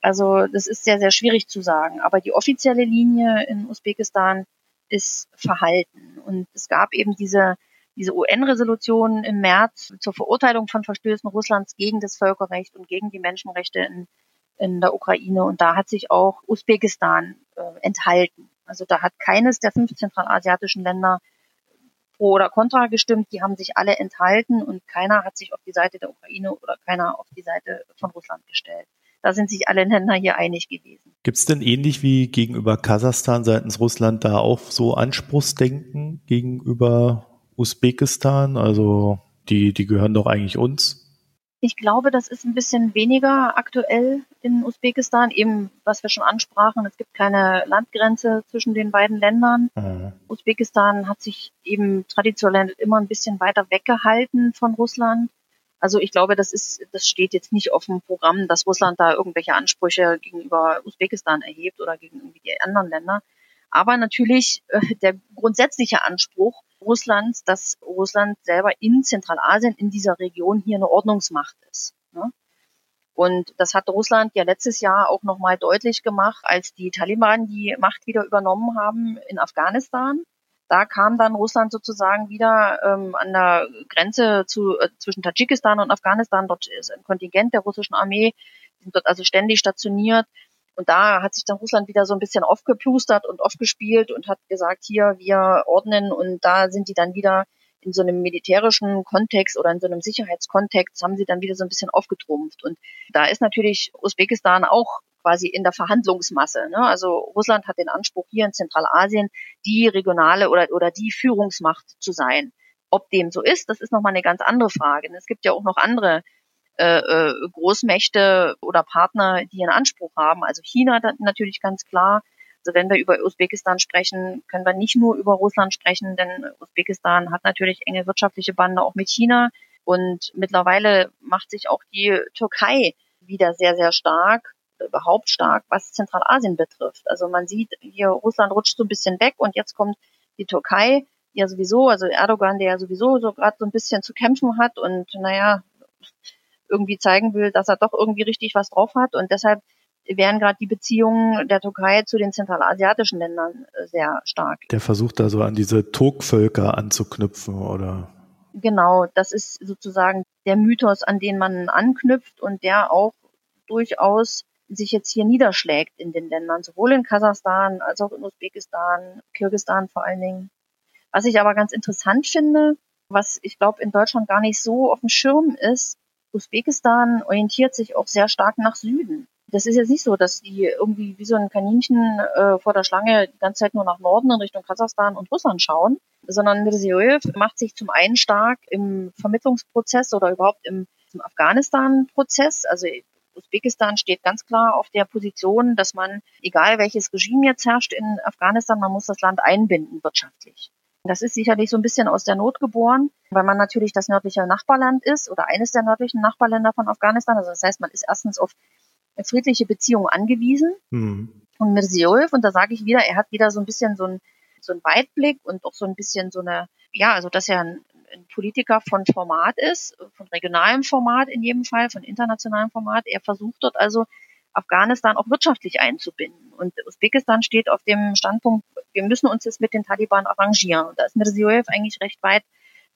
Also das ist sehr, sehr schwierig zu sagen. Aber die offizielle Linie in Usbekistan ist verhalten. Und es gab eben diese, diese UN-Resolution im März zur Verurteilung von Verstößen Russlands gegen das Völkerrecht und gegen die Menschenrechte in, in der Ukraine. Und da hat sich auch Usbekistan äh, enthalten. Also da hat keines der fünf zentralasiatischen Länder pro oder contra gestimmt. Die haben sich alle enthalten und keiner hat sich auf die Seite der Ukraine oder keiner auf die Seite von Russland gestellt. Da sind sich alle Länder hier einig gewesen. Gibt es denn ähnlich wie gegenüber Kasachstan seitens Russland da auch so Anspruchsdenken gegenüber Usbekistan? Also die, die gehören doch eigentlich uns. Ich glaube, das ist ein bisschen weniger aktuell in Usbekistan, eben was wir schon ansprachen. Es gibt keine Landgrenze zwischen den beiden Ländern. Mhm. Usbekistan hat sich eben traditionell immer ein bisschen weiter weggehalten von Russland. Also ich glaube, das ist, das steht jetzt nicht auf dem Programm, dass Russland da irgendwelche Ansprüche gegenüber Usbekistan erhebt oder gegen die anderen Länder. Aber natürlich äh, der grundsätzliche Anspruch Russlands, dass Russland selber in Zentralasien, in dieser Region hier eine Ordnungsmacht ist. Ne? Und das hat Russland ja letztes Jahr auch nochmal deutlich gemacht, als die Taliban die Macht wieder übernommen haben in Afghanistan. Da kam dann Russland sozusagen wieder ähm, an der Grenze zu, äh, zwischen Tadschikistan und Afghanistan. Dort ist ein Kontingent der russischen Armee, die sind dort also ständig stationiert. Und da hat sich dann Russland wieder so ein bisschen aufgeplustert und aufgespielt und hat gesagt, hier, wir ordnen und da sind die dann wieder in so einem militärischen Kontext oder in so einem Sicherheitskontext haben sie dann wieder so ein bisschen aufgetrumpft. Und da ist natürlich Usbekistan auch quasi in der Verhandlungsmasse. Ne? Also Russland hat den Anspruch, hier in Zentralasien die regionale oder, oder die Führungsmacht zu sein. Ob dem so ist, das ist nochmal eine ganz andere Frage. Es gibt ja auch noch andere äh, äh, Großmächte oder Partner, die einen Anspruch haben. Also China natürlich ganz klar. Also wenn wir über Usbekistan sprechen, können wir nicht nur über Russland sprechen, denn Usbekistan hat natürlich enge wirtschaftliche Bande auch mit China. Und mittlerweile macht sich auch die Türkei wieder sehr, sehr stark, überhaupt stark, was Zentralasien betrifft. Also man sieht, hier Russland rutscht so ein bisschen weg und jetzt kommt die Türkei, ja sowieso, also Erdogan, der ja sowieso so gerade so ein bisschen zu kämpfen hat und naja, irgendwie zeigen will, dass er doch irgendwie richtig was drauf hat. Und deshalb wären gerade die Beziehungen der Türkei zu den zentralasiatischen Ländern äh, sehr stark. Der versucht da so an diese Turkvölker anzuknüpfen, oder? Genau, das ist sozusagen der Mythos, an den man anknüpft und der auch durchaus sich jetzt hier niederschlägt in den Ländern, sowohl in Kasachstan als auch in Usbekistan, Kirgistan vor allen Dingen. Was ich aber ganz interessant finde, was ich glaube in Deutschland gar nicht so auf dem Schirm ist, Usbekistan orientiert sich auch sehr stark nach Süden. Das ist jetzt nicht so, dass die irgendwie wie so ein Kaninchen äh, vor der Schlange die ganze Zeit nur nach Norden in Richtung Kasachstan und Russland schauen, sondern Mirziyoyev macht sich zum einen stark im Vermittlungsprozess oder überhaupt im, im Afghanistan-Prozess. Also Usbekistan steht ganz klar auf der Position, dass man, egal welches Regime jetzt herrscht in Afghanistan, man muss das Land einbinden wirtschaftlich. Das ist sicherlich so ein bisschen aus der Not geboren, weil man natürlich das nördliche Nachbarland ist oder eines der nördlichen Nachbarländer von Afghanistan. Also das heißt, man ist erstens auf friedliche Beziehungen angewiesen. Mhm. Und Mirziyoyev, und da sage ich wieder, er hat wieder so ein bisschen so ein, so ein Weitblick und auch so ein bisschen so eine, ja, also dass er ein, ein Politiker von Format ist, von regionalem Format in jedem Fall, von internationalem Format. Er versucht dort also Afghanistan auch wirtschaftlich einzubinden. Und Usbekistan steht auf dem Standpunkt, wir müssen uns jetzt mit den Taliban arrangieren. Und da ist Mirziyoyev eigentlich recht weit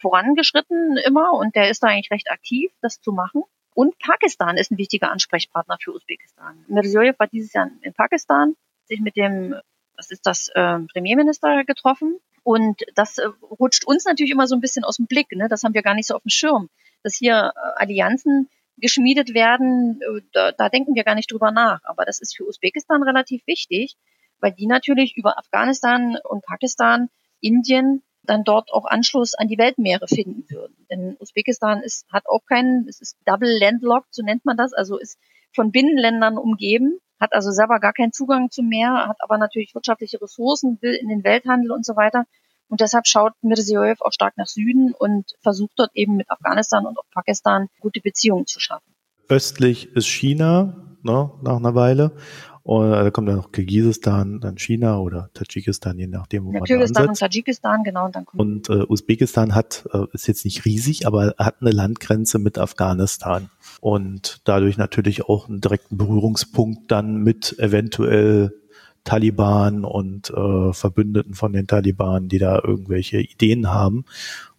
vorangeschritten immer und der ist da eigentlich recht aktiv, das zu machen. Und Pakistan ist ein wichtiger Ansprechpartner für Usbekistan. Mirziyoyev war dieses Jahr in Pakistan, sich mit dem, was ist das, äh, Premierminister getroffen. Und das äh, rutscht uns natürlich immer so ein bisschen aus dem Blick. Ne? Das haben wir gar nicht so auf dem Schirm, dass hier äh, Allianzen geschmiedet werden, äh, da, da denken wir gar nicht drüber nach. Aber das ist für Usbekistan relativ wichtig, weil die natürlich über Afghanistan und Pakistan, Indien dann dort auch Anschluss an die Weltmeere finden würden. Denn Usbekistan ist, hat auch keinen, es ist double landlocked, so nennt man das, also ist von Binnenländern umgeben, hat also selber gar keinen Zugang zum Meer, hat aber natürlich wirtschaftliche Ressourcen, will in den Welthandel und so weiter. Und deshalb schaut Mirziyoyev auch stark nach Süden und versucht dort eben mit Afghanistan und auch Pakistan gute Beziehungen zu schaffen. Östlich ist China, ne, nach einer Weile. Und da kommt dann noch Kirgisistan, dann China oder Tadschikistan, je nachdem, wo ja, man Kirgisistan und Tadschikistan, genau. Und, dann kommt und äh, Usbekistan hat, äh, ist jetzt nicht riesig, aber hat eine Landgrenze mit Afghanistan. Und dadurch natürlich auch einen direkten Berührungspunkt dann mit eventuell Taliban und äh, Verbündeten von den Taliban, die da irgendwelche Ideen haben.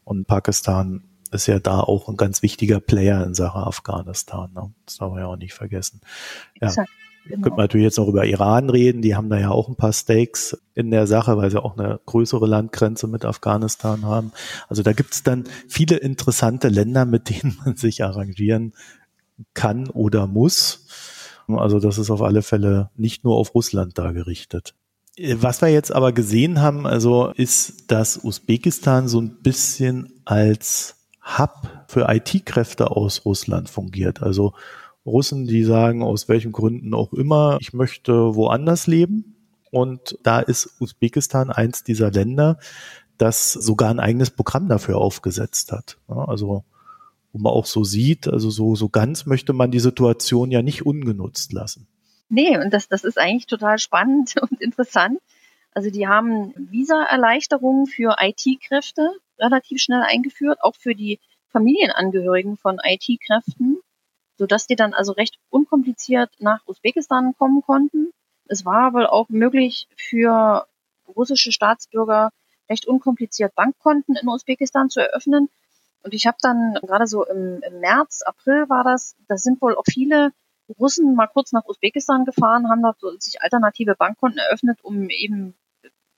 Und Pakistan ist ja da auch ein ganz wichtiger Player in Sachen Afghanistan. Ne? Das darf man ja auch nicht vergessen. Ja. Exakt. Genau. Könnte man natürlich jetzt noch über Iran reden, die haben da ja auch ein paar Stakes in der Sache, weil sie auch eine größere Landgrenze mit Afghanistan haben. Also da gibt es dann viele interessante Länder, mit denen man sich arrangieren kann oder muss. Also das ist auf alle Fälle nicht nur auf Russland da gerichtet. Was wir jetzt aber gesehen haben, also ist, dass Usbekistan so ein bisschen als Hub für IT-Kräfte aus Russland fungiert. Also Russen, die sagen, aus welchen Gründen auch immer, ich möchte woanders leben. Und da ist Usbekistan eins dieser Länder, das sogar ein eigenes Programm dafür aufgesetzt hat. Also wo man auch so sieht, also so, so ganz möchte man die Situation ja nicht ungenutzt lassen. Nee, und das, das ist eigentlich total spannend <laughs> und interessant. Also die haben Visa-Erleichterungen für IT-Kräfte relativ schnell eingeführt, auch für die Familienangehörigen von IT-Kräften, sodass die dann also recht unkompliziert nach Usbekistan kommen konnten. Es war wohl auch möglich für russische Staatsbürger recht unkompliziert Bankkonten in Usbekistan zu eröffnen. Und ich habe dann gerade so im, im März, April war das, da sind wohl auch viele Russen mal kurz nach Usbekistan gefahren, haben dort sich alternative Bankkonten eröffnet, um eben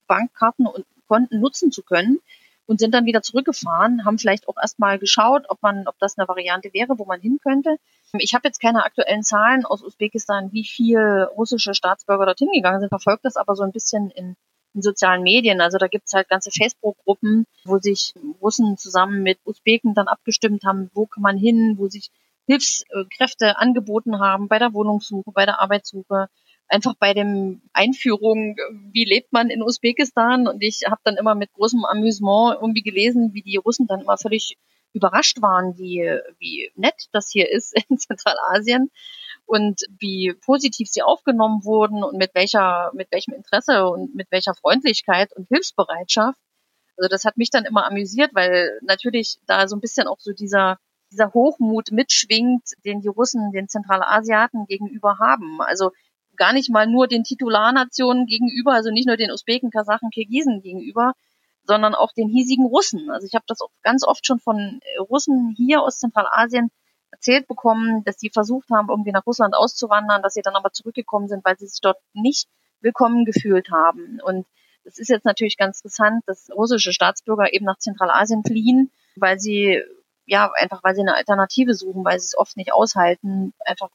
Bankkarten und Konten nutzen zu können und sind dann wieder zurückgefahren, haben vielleicht auch erstmal geschaut, ob man, ob das eine Variante wäre, wo man hin könnte. Ich habe jetzt keine aktuellen Zahlen aus Usbekistan, wie viel russische Staatsbürger dorthin gegangen sind, verfolgt das aber so ein bisschen in in sozialen Medien. Also da gibt's halt ganze Facebook-Gruppen, wo sich Russen zusammen mit Usbeken dann abgestimmt haben, wo kann man hin, wo sich Hilfskräfte angeboten haben bei der Wohnungssuche, bei der Arbeitssuche, einfach bei dem Einführung, wie lebt man in Usbekistan. Und ich habe dann immer mit großem Amüsement irgendwie gelesen, wie die Russen dann immer völlig überrascht waren, wie, wie nett das hier ist <laughs> in Zentralasien und wie positiv sie aufgenommen wurden und mit welcher, mit welchem Interesse und mit welcher Freundlichkeit und Hilfsbereitschaft. Also das hat mich dann immer amüsiert, weil natürlich da so ein bisschen auch so dieser, dieser Hochmut mitschwingt, den die Russen den Zentralasiaten gegenüber haben. Also gar nicht mal nur den Titularnationen gegenüber, also nicht nur den Usbeken, Kasachen, Kirgisen gegenüber, sondern auch den hiesigen Russen. Also ich habe das auch ganz oft schon von Russen hier aus Zentralasien erzählt bekommen, dass sie versucht haben, irgendwie nach Russland auszuwandern, dass sie dann aber zurückgekommen sind, weil sie sich dort nicht willkommen gefühlt haben. Und es ist jetzt natürlich ganz interessant, dass russische Staatsbürger eben nach Zentralasien fliehen, weil sie ja einfach, weil sie eine Alternative suchen, weil sie es oft nicht aushalten. Einfach,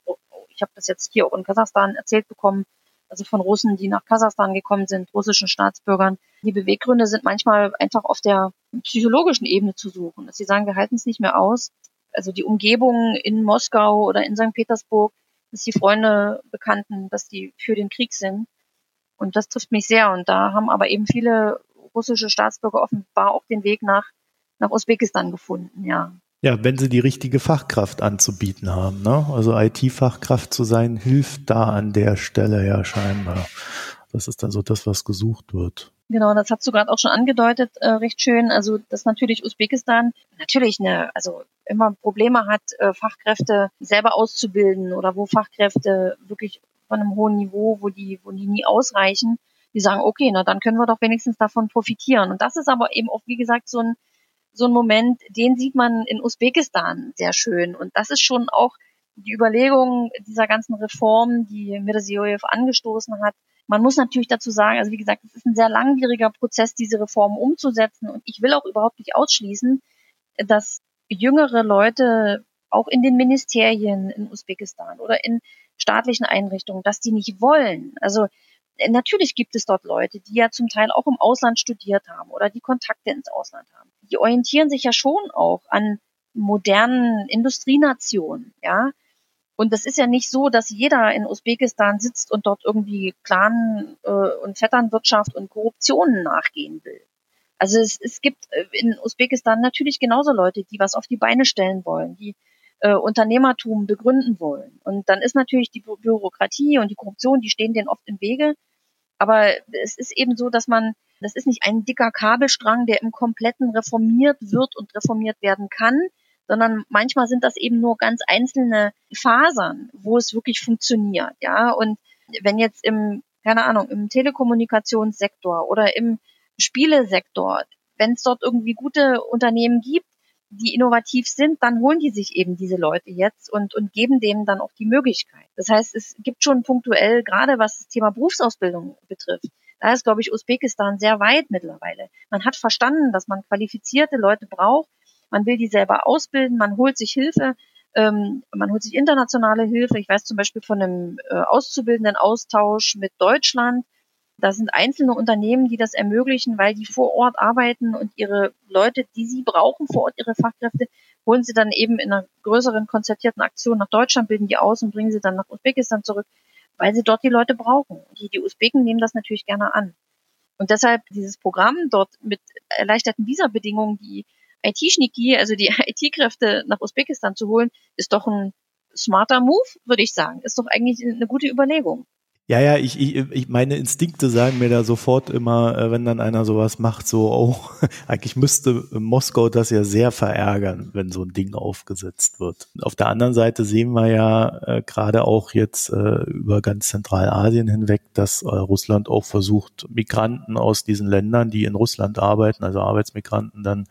ich habe das jetzt hier auch in Kasachstan erzählt bekommen, also von Russen, die nach Kasachstan gekommen sind, russischen Staatsbürgern. Die Beweggründe sind manchmal einfach auf der psychologischen Ebene zu suchen, dass sie sagen, wir halten es nicht mehr aus, also die Umgebung in Moskau oder in St. Petersburg, dass die Freunde, Bekannten, dass die für den Krieg sind. Und das trifft mich sehr. Und da haben aber eben viele russische Staatsbürger offenbar auch den Weg nach, nach Usbekistan gefunden, ja. Ja, wenn sie die richtige Fachkraft anzubieten haben. Ne? Also IT-Fachkraft zu sein, hilft da an der Stelle ja scheinbar. Das ist dann so das, was gesucht wird. Genau, das hast du gerade auch schon angedeutet, äh, recht schön. Also, dass natürlich Usbekistan natürlich eine, also immer Probleme hat, äh, Fachkräfte selber auszubilden oder wo Fachkräfte wirklich von einem hohen Niveau, wo die, wo die nie ausreichen, die sagen, okay, na dann können wir doch wenigstens davon profitieren. Und das ist aber eben auch, wie gesagt, so ein, so ein Moment, den sieht man in Usbekistan sehr schön. Und das ist schon auch die Überlegung dieser ganzen Reformen, die Mirziyoyev angestoßen hat, man muss natürlich dazu sagen, also wie gesagt, es ist ein sehr langwieriger Prozess, diese Reformen umzusetzen. Und ich will auch überhaupt nicht ausschließen, dass jüngere Leute auch in den Ministerien in Usbekistan oder in staatlichen Einrichtungen, dass die nicht wollen. Also äh, natürlich gibt es dort Leute, die ja zum Teil auch im Ausland studiert haben oder die Kontakte ins Ausland haben. Die orientieren sich ja schon auch an modernen Industrienationen, ja. Und das ist ja nicht so, dass jeder in Usbekistan sitzt und dort irgendwie Clan- äh, und Vetternwirtschaft und Korruption nachgehen will. Also es, es gibt äh, in Usbekistan natürlich genauso Leute, die was auf die Beine stellen wollen, die äh, Unternehmertum begründen wollen. Und dann ist natürlich die Bü Bürokratie und die Korruption, die stehen denen oft im Wege. Aber es ist eben so, dass man, das ist nicht ein dicker Kabelstrang, der im Kompletten reformiert wird und reformiert werden kann, sondern manchmal sind das eben nur ganz einzelne Fasern, wo es wirklich funktioniert, ja. Und wenn jetzt im, keine Ahnung, im Telekommunikationssektor oder im Spielesektor, wenn es dort irgendwie gute Unternehmen gibt, die innovativ sind, dann holen die sich eben diese Leute jetzt und, und geben denen dann auch die Möglichkeit. Das heißt, es gibt schon punktuell, gerade was das Thema Berufsausbildung betrifft, da ist, glaube ich, Usbekistan sehr weit mittlerweile. Man hat verstanden, dass man qualifizierte Leute braucht, man will die selber ausbilden, man holt sich Hilfe, ähm, man holt sich internationale Hilfe. Ich weiß zum Beispiel von einem äh, auszubildenden Austausch mit Deutschland, Da sind einzelne Unternehmen, die das ermöglichen, weil die vor Ort arbeiten und ihre Leute, die sie brauchen vor Ort, ihre Fachkräfte, holen sie dann eben in einer größeren konzertierten Aktion nach Deutschland, bilden die aus und bringen sie dann nach Usbekistan zurück, weil sie dort die Leute brauchen. Die, die Usbeken nehmen das natürlich gerne an. Und deshalb dieses Programm dort mit erleichterten Visabedingungen, die IT-Schniki, also die <laughs> IT-Kräfte nach Usbekistan zu holen, ist doch ein smarter Move, würde ich sagen. Ist doch eigentlich eine gute Überlegung. Ja, ja, ich, ich, ich meine Instinkte sagen mir da sofort immer, äh, wenn dann einer sowas macht, so, oh, <laughs> eigentlich müsste Moskau das ja sehr verärgern, wenn so ein Ding aufgesetzt wird. Auf der anderen Seite sehen wir ja äh, gerade auch jetzt äh, über ganz Zentralasien hinweg, dass äh, Russland auch versucht, Migranten aus diesen Ländern, die in Russland arbeiten, also Arbeitsmigranten, dann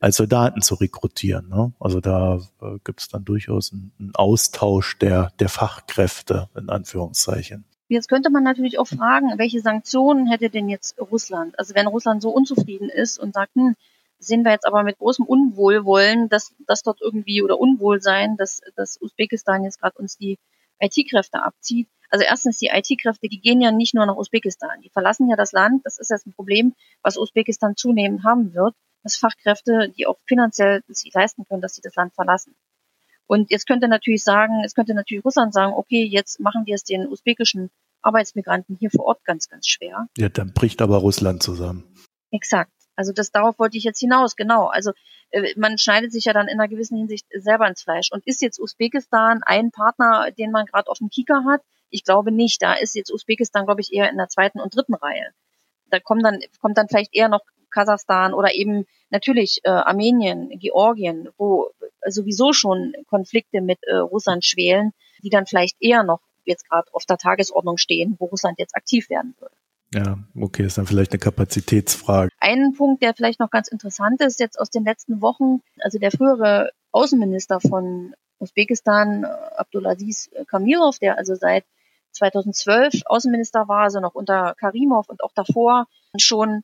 als Soldaten zu rekrutieren. Ne? Also da äh, gibt es dann durchaus einen, einen Austausch der, der Fachkräfte, in Anführungszeichen. Jetzt könnte man natürlich auch fragen, welche Sanktionen hätte denn jetzt Russland? Also wenn Russland so unzufrieden ist und sagt, hm, sehen wir jetzt aber mit großem Unwohlwollen, dass, dass dort irgendwie oder Unwohlsein, dass, dass Usbekistan jetzt gerade uns die IT-Kräfte abzieht. Also erstens, die IT-Kräfte, die gehen ja nicht nur nach Usbekistan, die verlassen ja das Land. Das ist jetzt ein Problem, was Usbekistan zunehmend haben wird, dass Fachkräfte, die auch finanziell sich leisten können, dass sie das Land verlassen. Und jetzt könnte natürlich sagen, es könnte natürlich Russland sagen, okay, jetzt machen wir es den usbekischen Arbeitsmigranten hier vor Ort ganz, ganz schwer. Ja, dann bricht aber Russland zusammen. Exakt. Also das darauf wollte ich jetzt hinaus, genau. Also äh, man schneidet sich ja dann in einer gewissen Hinsicht selber ins Fleisch. Und ist jetzt Usbekistan ein Partner, den man gerade auf dem Kieker hat? Ich glaube nicht. Da ist jetzt Usbekistan, glaube ich, eher in der zweiten und dritten Reihe. Da kommt dann, kommt dann vielleicht eher noch Kasachstan oder eben natürlich äh, Armenien, Georgien, wo sowieso schon Konflikte mit äh, Russland schwelen, die dann vielleicht eher noch jetzt gerade auf der Tagesordnung stehen, wo Russland jetzt aktiv werden würde. Ja, okay, ist dann vielleicht eine Kapazitätsfrage. Ein Punkt, der vielleicht noch ganz interessant ist, jetzt aus den letzten Wochen, also der frühere Außenminister von Usbekistan, Abdulaziz Kamilov, der also seit 2012 Außenminister war, also noch unter Karimov und auch davor schon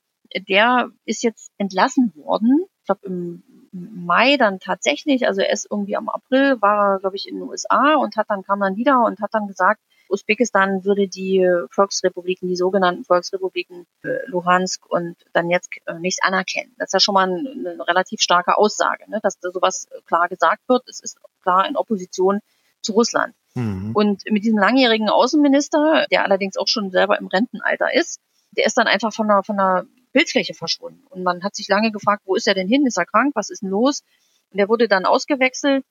der ist jetzt entlassen worden. Ich glaube im Mai dann tatsächlich, also erst irgendwie am April war er, glaube ich, in den USA und hat dann kam dann wieder und hat dann gesagt, Usbekistan würde die Volksrepubliken, die sogenannten Volksrepubliken äh, Luhansk und Donetsk äh, nicht anerkennen. Das ist ja schon mal eine, relativ starke Aussage, ne? dass da sowas klar gesagt wird. Es ist klar in Opposition zu Russland. Mhm. Und mit diesem langjährigen Außenminister, der allerdings auch schon selber im Rentenalter ist, der ist dann einfach von der, von der Bildfläche verschwunden. Und man hat sich lange gefragt, wo ist er denn hin? Ist er krank? Was ist denn los? Und er wurde dann ausgewechselt.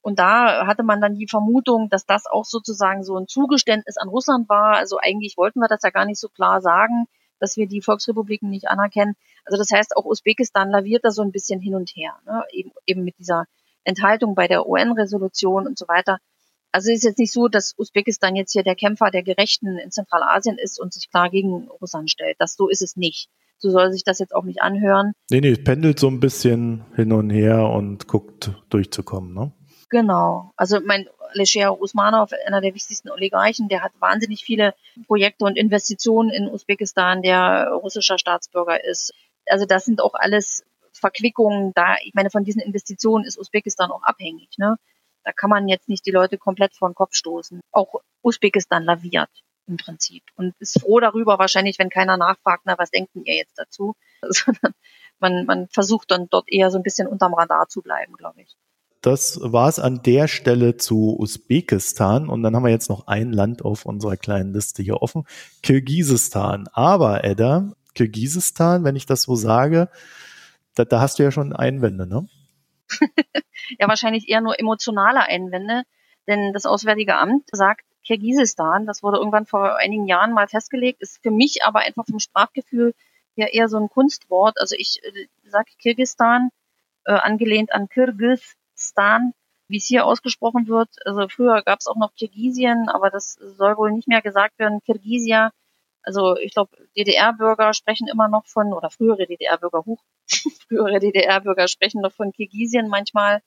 Und da hatte man dann die Vermutung, dass das auch sozusagen so ein Zugeständnis an Russland war. Also eigentlich wollten wir das ja gar nicht so klar sagen, dass wir die Volksrepubliken nicht anerkennen. Also das heißt, auch Usbekistan laviert da so ein bisschen hin und her, ne? eben, eben mit dieser Enthaltung bei der UN-Resolution und so weiter. Also es ist jetzt nicht so, dass Usbekistan jetzt hier der Kämpfer der Gerechten in Zentralasien ist und sich klar gegen Russland stellt. Das so ist es nicht so soll sich das jetzt auch nicht anhören. Nee, nee, es pendelt so ein bisschen hin und her und guckt durchzukommen, ne? Genau. Also mein Lecher Usmanov, einer der wichtigsten Oligarchen, der hat wahnsinnig viele Projekte und Investitionen in Usbekistan, der russischer Staatsbürger ist. Also das sind auch alles Verquickungen da. Ich meine, von diesen Investitionen ist Usbekistan auch abhängig. Ne? Da kann man jetzt nicht die Leute komplett vor den Kopf stoßen. Auch Usbekistan laviert im Prinzip und ist froh darüber wahrscheinlich, wenn keiner nachfragt, na, was denken ihr jetzt dazu? <laughs> Sondern man, man versucht dann dort eher so ein bisschen unterm Radar zu bleiben, glaube ich. Das war es an der Stelle zu Usbekistan und dann haben wir jetzt noch ein Land auf unserer kleinen Liste hier offen, Kirgisistan. Aber Edda, Kirgisistan, wenn ich das so sage, da, da hast du ja schon Einwände, ne? <laughs> ja, wahrscheinlich eher nur emotionale Einwände, denn das Auswärtige Amt sagt, Kirgisistan. Das wurde irgendwann vor einigen Jahren mal festgelegt, ist für mich aber einfach vom Sprachgefühl ja eher so ein Kunstwort. Also ich äh, sage Kirgistan, äh, angelehnt an Kirgistan, wie es hier ausgesprochen wird. Also früher gab es auch noch Kirgisien, aber das soll wohl nicht mehr gesagt werden. Kirgisia. Also ich glaube, DDR-Bürger sprechen immer noch von, oder frühere DDR-Bürger, hoch, <laughs> frühere DDR-Bürger sprechen noch von Kirgisien manchmal.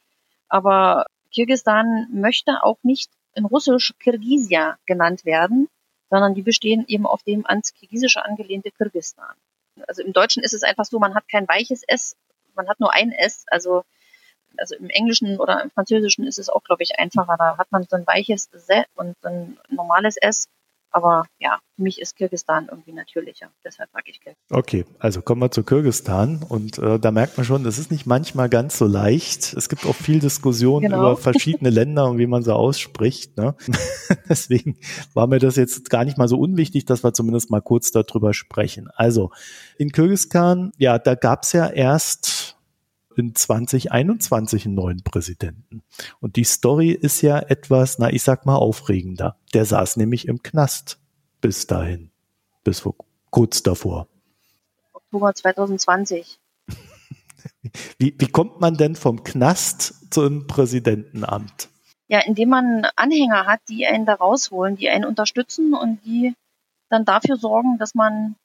Aber Kirgistan möchte auch nicht in Russisch Kirgisia genannt werden, sondern die bestehen eben auf dem ans Kirgisische angelehnte Kirgistan. Also im Deutschen ist es einfach so, man hat kein weiches S, man hat nur ein S, also also im Englischen oder im Französischen ist es auch, glaube ich, einfacher. Da hat man so ein weiches S und so ein normales S. Aber ja, für mich ist Kirgistan irgendwie natürlicher. Deshalb sage ich Kirgistan. Okay, also kommen wir zu Kirgistan. Und äh, da merkt man schon, das ist nicht manchmal ganz so leicht. Es gibt auch viel Diskussion genau. über verschiedene Länder und wie man sie ausspricht. Ne? <laughs> Deswegen war mir das jetzt gar nicht mal so unwichtig, dass wir zumindest mal kurz darüber sprechen. Also in Kirgistan, ja, da gab es ja erst in 2021 einen neuen Präsidenten. Und die Story ist ja etwas, na, ich sag mal, aufregender. Der saß nämlich im Knast bis dahin, bis vor, kurz davor. Oktober 2020. <laughs> Wie, wie kommt man denn vom Knast zum Präsidentenamt? Ja, indem man Anhänger hat, die einen da rausholen, die einen unterstützen und die dann dafür sorgen, dass man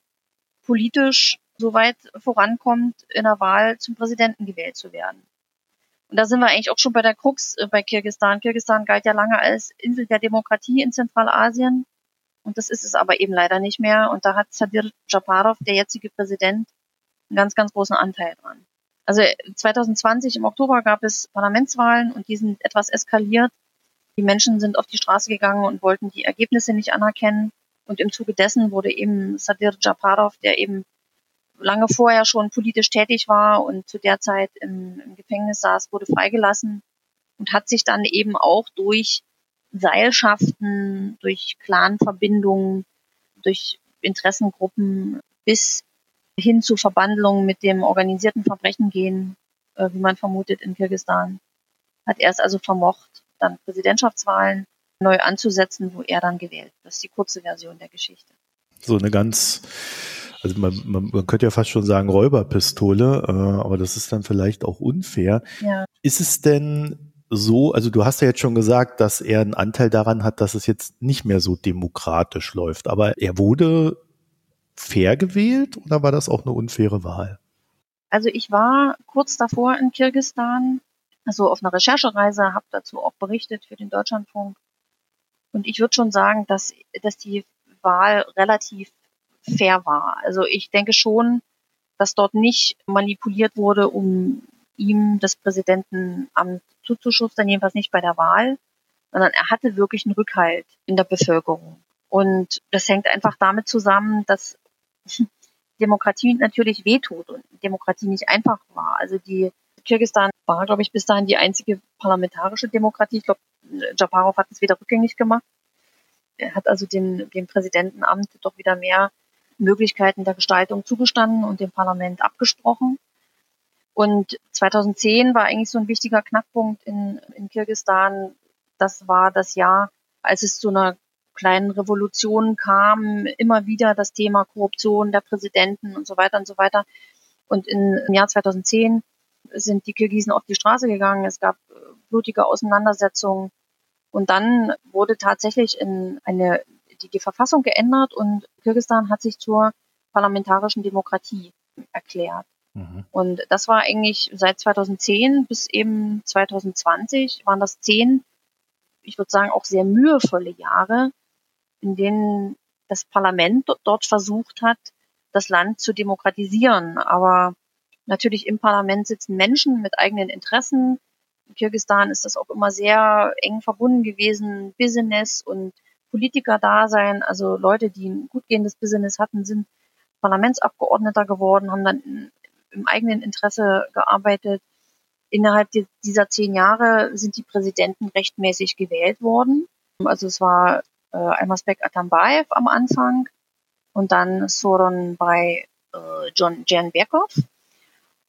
politisch so weit vorankommt, in der Wahl zum Präsidenten gewählt zu werden. Und da sind wir eigentlich auch schon bei der Krux äh, bei Kirgistan. Kirgistan galt ja lange als Insel der Demokratie in Zentralasien. Und das ist es aber eben leider nicht mehr. Und da hat Sadir Japarov, der jetzige Präsident, einen ganz, ganz großen Anteil dran. Also 2020 im Oktober gab es Parlamentswahlen und die sind etwas eskaliert. Die Menschen sind auf die Straße gegangen und wollten die Ergebnisse nicht anerkennen. Und im Zuge dessen wurde eben Sadir Japarov, der eben lange vorher schon politisch tätig war und zu der Zeit im, im Gefängnis saß, wurde freigelassen und hat sich dann eben auch durch Seilschaften, durch Clanverbindungen, durch Interessengruppen bis hin zu Verbandlungen mit dem organisierten Verbrechen gehen, äh, wie man vermutet in Kirgistan, hat er es also vermocht, dann Präsidentschaftswahlen neu anzusetzen, wo er dann gewählt. Das ist die kurze Version der Geschichte. So eine ganz also man, man, man könnte ja fast schon sagen Räuberpistole, äh, aber das ist dann vielleicht auch unfair. Ja. Ist es denn so, also du hast ja jetzt schon gesagt, dass er einen Anteil daran hat, dass es jetzt nicht mehr so demokratisch läuft, aber er wurde fair gewählt oder war das auch eine unfaire Wahl? Also ich war kurz davor in Kirgistan, also auf einer Recherchereise, habe dazu auch berichtet für den Deutschlandfunk. Und ich würde schon sagen, dass, dass die Wahl relativ fair war. Also ich denke schon, dass dort nicht manipuliert wurde, um ihm das Präsidentenamt zuzuschustern, jedenfalls nicht bei der Wahl, sondern er hatte wirklich einen Rückhalt in der Bevölkerung. Und das hängt einfach damit zusammen, dass <laughs> Demokratie natürlich wehtut und Demokratie nicht einfach war. Also die Kirgistan war, glaube ich, bis dahin die einzige parlamentarische Demokratie. Ich glaube, Japarov hat es wieder rückgängig gemacht. Er hat also dem, dem Präsidentenamt doch wieder mehr Möglichkeiten der Gestaltung zugestanden und dem Parlament abgesprochen. Und 2010 war eigentlich so ein wichtiger Knackpunkt in, in Kirgistan. Das war das Jahr, als es zu einer kleinen Revolution kam, immer wieder das Thema Korruption der Präsidenten und so weiter und so weiter. Und in, im Jahr 2010 sind die Kirgisen auf die Straße gegangen. Es gab äh, blutige Auseinandersetzungen. Und dann wurde tatsächlich in eine die Verfassung geändert und Kirgisistan hat sich zur parlamentarischen Demokratie erklärt. Mhm. Und das war eigentlich seit 2010 bis eben 2020 waren das zehn, ich würde sagen, auch sehr mühevolle Jahre, in denen das Parlament dort versucht hat, das Land zu demokratisieren. Aber natürlich im Parlament sitzen Menschen mit eigenen Interessen. In Kirgisistan ist das auch immer sehr eng verbunden gewesen, Business und Politiker da sein, also Leute, die ein gut gehendes Business hatten, sind Parlamentsabgeordneter geworden, haben dann im eigenen Interesse gearbeitet. Innerhalb dieser zehn Jahre sind die Präsidenten rechtmäßig gewählt worden. Also es war äh, Almaspek Atambayev am Anfang und dann Soron bei äh, John Jan Berkov.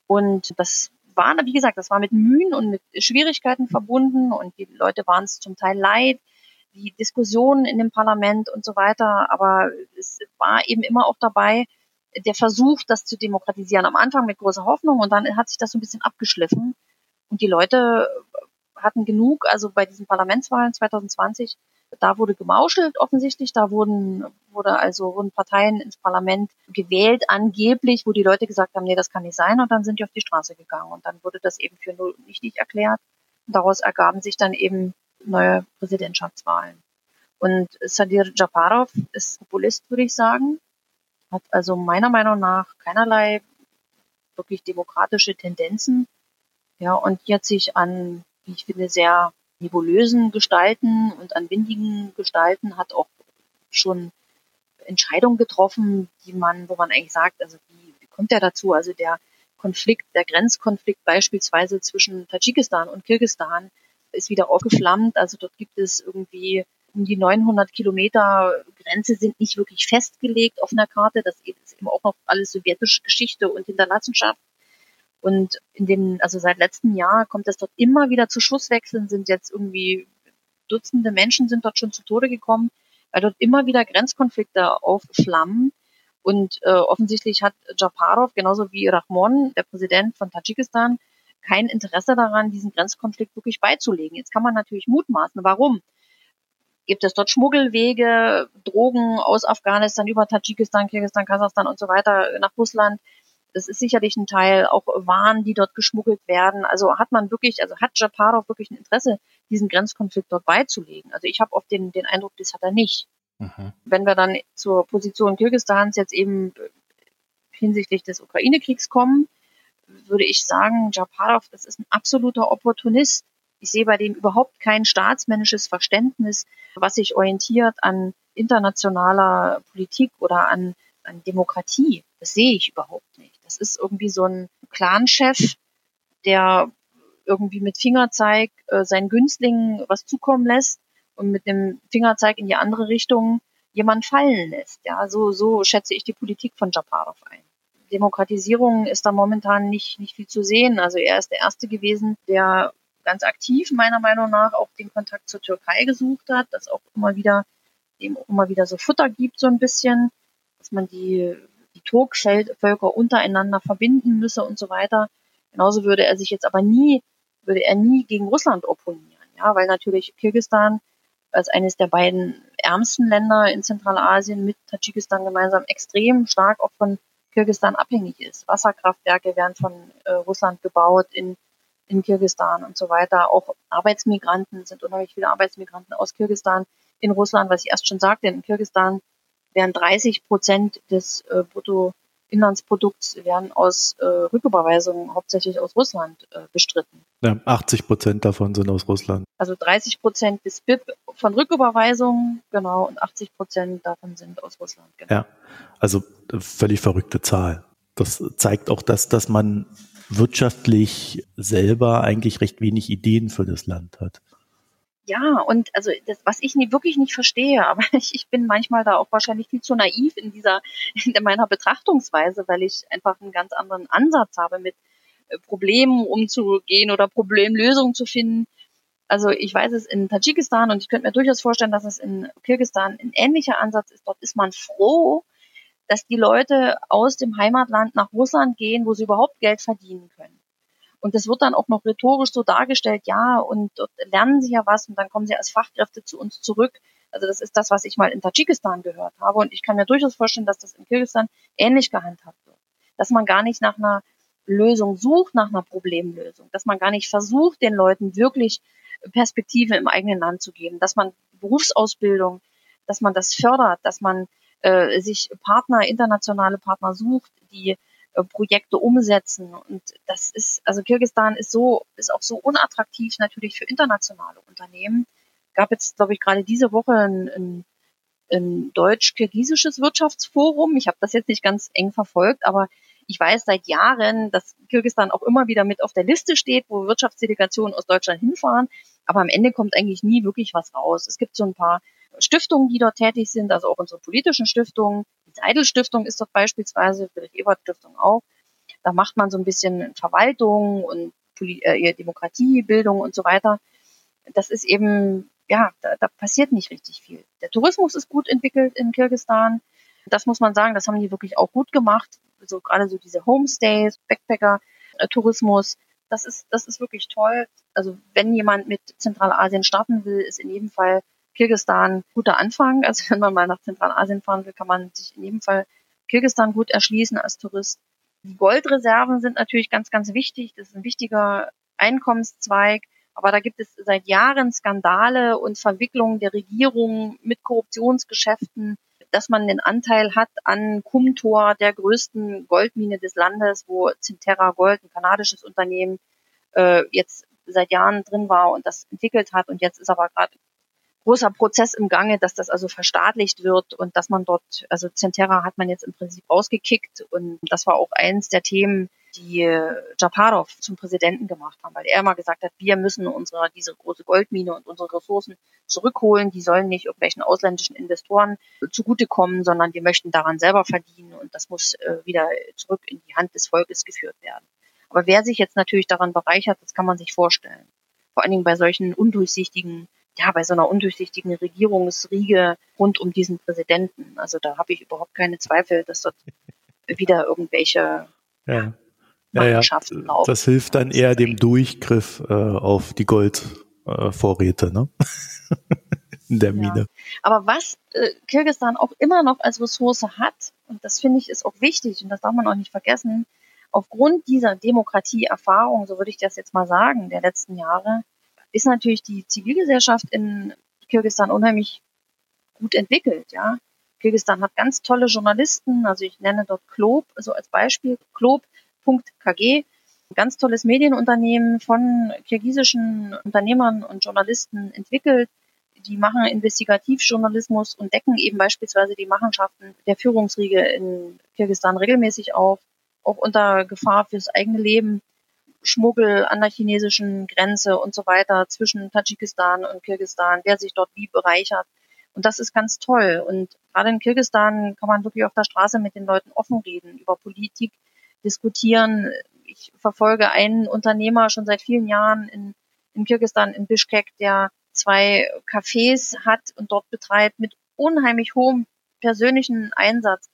Und das war, wie gesagt, das war mit Mühen und mit Schwierigkeiten verbunden und die Leute waren es zum Teil leid die Diskussionen in dem Parlament und so weiter. Aber es war eben immer auch dabei, der Versuch, das zu demokratisieren. Am Anfang mit großer Hoffnung und dann hat sich das so ein bisschen abgeschliffen. Und die Leute hatten genug, also bei diesen Parlamentswahlen 2020, da wurde gemauschelt offensichtlich, da wurden, wurde also, wurden Parteien ins Parlament gewählt, angeblich, wo die Leute gesagt haben, nee, das kann nicht sein, und dann sind die auf die Straße gegangen. Und dann wurde das eben für null nichtig erklärt. Und daraus ergaben sich dann eben neue Präsidentschaftswahlen. Und Sadir Japarov ist Populist, würde ich sagen, hat also meiner Meinung nach keinerlei wirklich demokratische Tendenzen. Ja, und jetzt sich an, wie ich finde, sehr nebulösen Gestalten und an windigen Gestalten hat auch schon Entscheidungen getroffen, die man, wo man eigentlich sagt, also wie, wie kommt der dazu? Also der Konflikt, der Grenzkonflikt beispielsweise zwischen Tadschikistan und Kirgistan ist wieder aufgeflammt. Also dort gibt es irgendwie um die 900 Kilometer Grenze sind nicht wirklich festgelegt auf einer Karte. Das ist eben auch noch alles sowjetische Geschichte und Hinterlassenschaft. Und in den, also seit letztem Jahr kommt es dort immer wieder zu Schusswechseln, sind jetzt irgendwie Dutzende Menschen sind dort schon zu Tode gekommen, weil dort immer wieder Grenzkonflikte aufflammen. Und äh, offensichtlich hat Japarov, genauso wie Rahmon, der Präsident von Tadschikistan, kein Interesse daran, diesen Grenzkonflikt wirklich beizulegen. Jetzt kann man natürlich mutmaßen, warum. Gibt es dort Schmuggelwege, Drogen aus Afghanistan über Tadschikistan, Kirgisistan, Kasachstan und so weiter nach Russland? Das ist sicherlich ein Teil, auch Waren, die dort geschmuggelt werden. Also hat man wirklich, also hat Japarov wirklich ein Interesse, diesen Grenzkonflikt dort beizulegen? Also ich habe oft den, den Eindruck, das hat er nicht. Mhm. Wenn wir dann zur Position Kirgisistans jetzt eben hinsichtlich des Ukraine-Kriegs kommen, würde ich sagen, Japarov, das ist ein absoluter Opportunist. Ich sehe bei dem überhaupt kein staatsmännisches Verständnis, was sich orientiert an internationaler Politik oder an, an Demokratie. Das sehe ich überhaupt nicht. Das ist irgendwie so ein Clanchef, der irgendwie mit Fingerzeig äh, seinen Günstlingen was zukommen lässt und mit dem Fingerzeig in die andere Richtung jemand fallen lässt. Ja, so, so schätze ich die Politik von Japarov ein. Demokratisierung ist da momentan nicht, nicht viel zu sehen. Also er ist der Erste gewesen, der ganz aktiv meiner Meinung nach auch den Kontakt zur Türkei gesucht hat, das auch immer wieder, dem immer wieder so Futter gibt so ein bisschen, dass man die, die Turkvölker untereinander verbinden müsse und so weiter. Genauso würde er sich jetzt aber nie, würde er nie gegen Russland opponieren, ja, weil natürlich Kirgistan als eines der beiden ärmsten Länder in Zentralasien mit Tadschikistan gemeinsam extrem stark auch von Kirgistan abhängig ist. Wasserkraftwerke werden von äh, Russland gebaut in, in Kirgistan und so weiter. Auch Arbeitsmigranten sind unheimlich viele Arbeitsmigranten aus Kirgistan in Russland, was ich erst schon sagte. In Kirgistan werden 30 Prozent des äh, Brutto Inlandsprodukts werden aus äh, Rücküberweisungen hauptsächlich aus Russland äh, bestritten. Ja, 80 Prozent davon sind aus Russland. Also 30 Prozent des BIP von Rücküberweisungen, genau, und 80 Prozent davon sind aus Russland. Genau. Ja, also äh, völlig verrückte Zahl. Das zeigt auch, dass, dass man wirtschaftlich selber eigentlich recht wenig Ideen für das Land hat. Ja, und also das, was ich nie, wirklich nicht verstehe, <laughs> aber ich, ich bin manchmal da auch wahrscheinlich viel zu naiv in dieser, <laughs> in meiner Betrachtungsweise, weil ich einfach einen ganz anderen Ansatz habe, mit Problemen umzugehen oder Problemlösungen zu finden. Also ich weiß es in Tadschikistan und ich könnte mir durchaus vorstellen, dass es in Kirgistan ein ähnlicher Ansatz ist. Dort ist man froh, dass die Leute aus dem Heimatland nach Russland gehen, wo sie überhaupt Geld verdienen können. Und das wird dann auch noch rhetorisch so dargestellt, ja, und dort lernen sie ja was und dann kommen sie als Fachkräfte zu uns zurück. Also das ist das, was ich mal in Tadschikistan gehört habe. Und ich kann mir durchaus vorstellen, dass das in Kirgisistan ähnlich gehandhabt wird. Dass man gar nicht nach einer Lösung sucht, nach einer Problemlösung. Dass man gar nicht versucht, den Leuten wirklich Perspektive im eigenen Land zu geben. Dass man Berufsausbildung, dass man das fördert, dass man äh, sich Partner, internationale Partner sucht, die äh, Projekte umsetzen. Und das ist, also Kirgistan ist so, ist auch so unattraktiv natürlich für internationale Unternehmen. Gab jetzt, glaube ich, gerade diese Woche ein, ein, ein deutsch-kirgisisches Wirtschaftsforum. Ich habe das jetzt nicht ganz eng verfolgt, aber ich weiß seit Jahren, dass Kirgistan auch immer wieder mit auf der Liste steht, wo Wirtschaftsdelegationen aus Deutschland hinfahren. Aber am Ende kommt eigentlich nie wirklich was raus. Es gibt so ein paar Stiftungen, die dort tätig sind, also auch unsere politischen Stiftungen. Die Seidel-Stiftung ist dort beispielsweise, Friedrich-Ebert-Stiftung auch. Da macht man so ein bisschen Verwaltung und äh, Demokratiebildung und so weiter. Das ist eben, ja, da, da passiert nicht richtig viel. Der Tourismus ist gut entwickelt in Kirgistan. Das muss man sagen, das haben die wirklich auch gut gemacht. So gerade so diese Homestays, Backpacker-Tourismus, das ist, das ist wirklich toll. Also wenn jemand mit Zentralasien starten will, ist in jedem Fall Kirgistan guter Anfang. <laughs> Also wenn man mal nach Zentralasien fahren will, kann man sich in jedem Fall Kirgistan gut erschließen als Tourist. Die Goldreserven sind natürlich ganz, ganz wichtig. Das ist ein wichtiger Einkommenszweig. Aber da gibt es seit Jahren Skandale und Verwicklungen der Regierung mit Korruptionsgeschäften, dass man den Anteil hat an Kumtor, der größten Goldmine des Landes, wo Cinterra Gold, ein kanadisches Unternehmen, äh, jetzt seit Jahren drin war und das entwickelt hat. Und jetzt ist aber gerade großer Prozess im Gange, dass das also verstaatlicht wird und dass man dort, also Centera hat man jetzt im Prinzip rausgekickt und das war auch eins der Themen, die Japarov zum Präsidenten gemacht haben, weil er immer gesagt hat, wir müssen unsere, diese große Goldmine und unsere Ressourcen zurückholen. Die sollen nicht irgendwelchen ausländischen Investoren zugutekommen, sondern wir möchten daran selber verdienen und das muss äh, wieder zurück in die Hand des Volkes geführt werden. Aber wer sich jetzt natürlich daran bereichert, das kann man sich vorstellen. Vor allen Dingen bei solchen undurchsichtigen ja, bei so einer undurchsichtigen Regierungsriege rund um diesen Präsidenten. Also da habe ich überhaupt keine Zweifel, dass dort <laughs> wieder irgendwelche ja. Ja, ja, laufen. Das hilft dann eher dem Durchgriff äh, auf die Goldvorräte, äh, ne? <laughs> In der Mine. Ja. Aber was äh, Kirgisistan auch immer noch als Ressource hat, und das finde ich ist auch wichtig und das darf man auch nicht vergessen, aufgrund dieser Demokratieerfahrung, so würde ich das jetzt mal sagen, der letzten Jahre, ist natürlich die Zivilgesellschaft in Kirgisistan unheimlich gut entwickelt, ja. Kirgisistan hat ganz tolle Journalisten, also ich nenne dort Klob, so als Beispiel, Klob.kg, ganz tolles Medienunternehmen von kirgisischen Unternehmern und Journalisten entwickelt. Die machen Investigativjournalismus und decken eben beispielsweise die Machenschaften der Führungsriege in Kirgisistan regelmäßig auf, auch unter Gefahr fürs eigene Leben. Schmuggel an der chinesischen Grenze und so weiter zwischen Tadschikistan und Kirgisistan, wer sich dort wie bereichert. Und das ist ganz toll. Und gerade in Kirgisistan kann man wirklich auf der Straße mit den Leuten offen reden, über Politik diskutieren. Ich verfolge einen Unternehmer schon seit vielen Jahren in, in Kirgisistan, in Bishkek, der zwei Cafés hat und dort betreibt mit unheimlich hohem persönlichen Einsatz.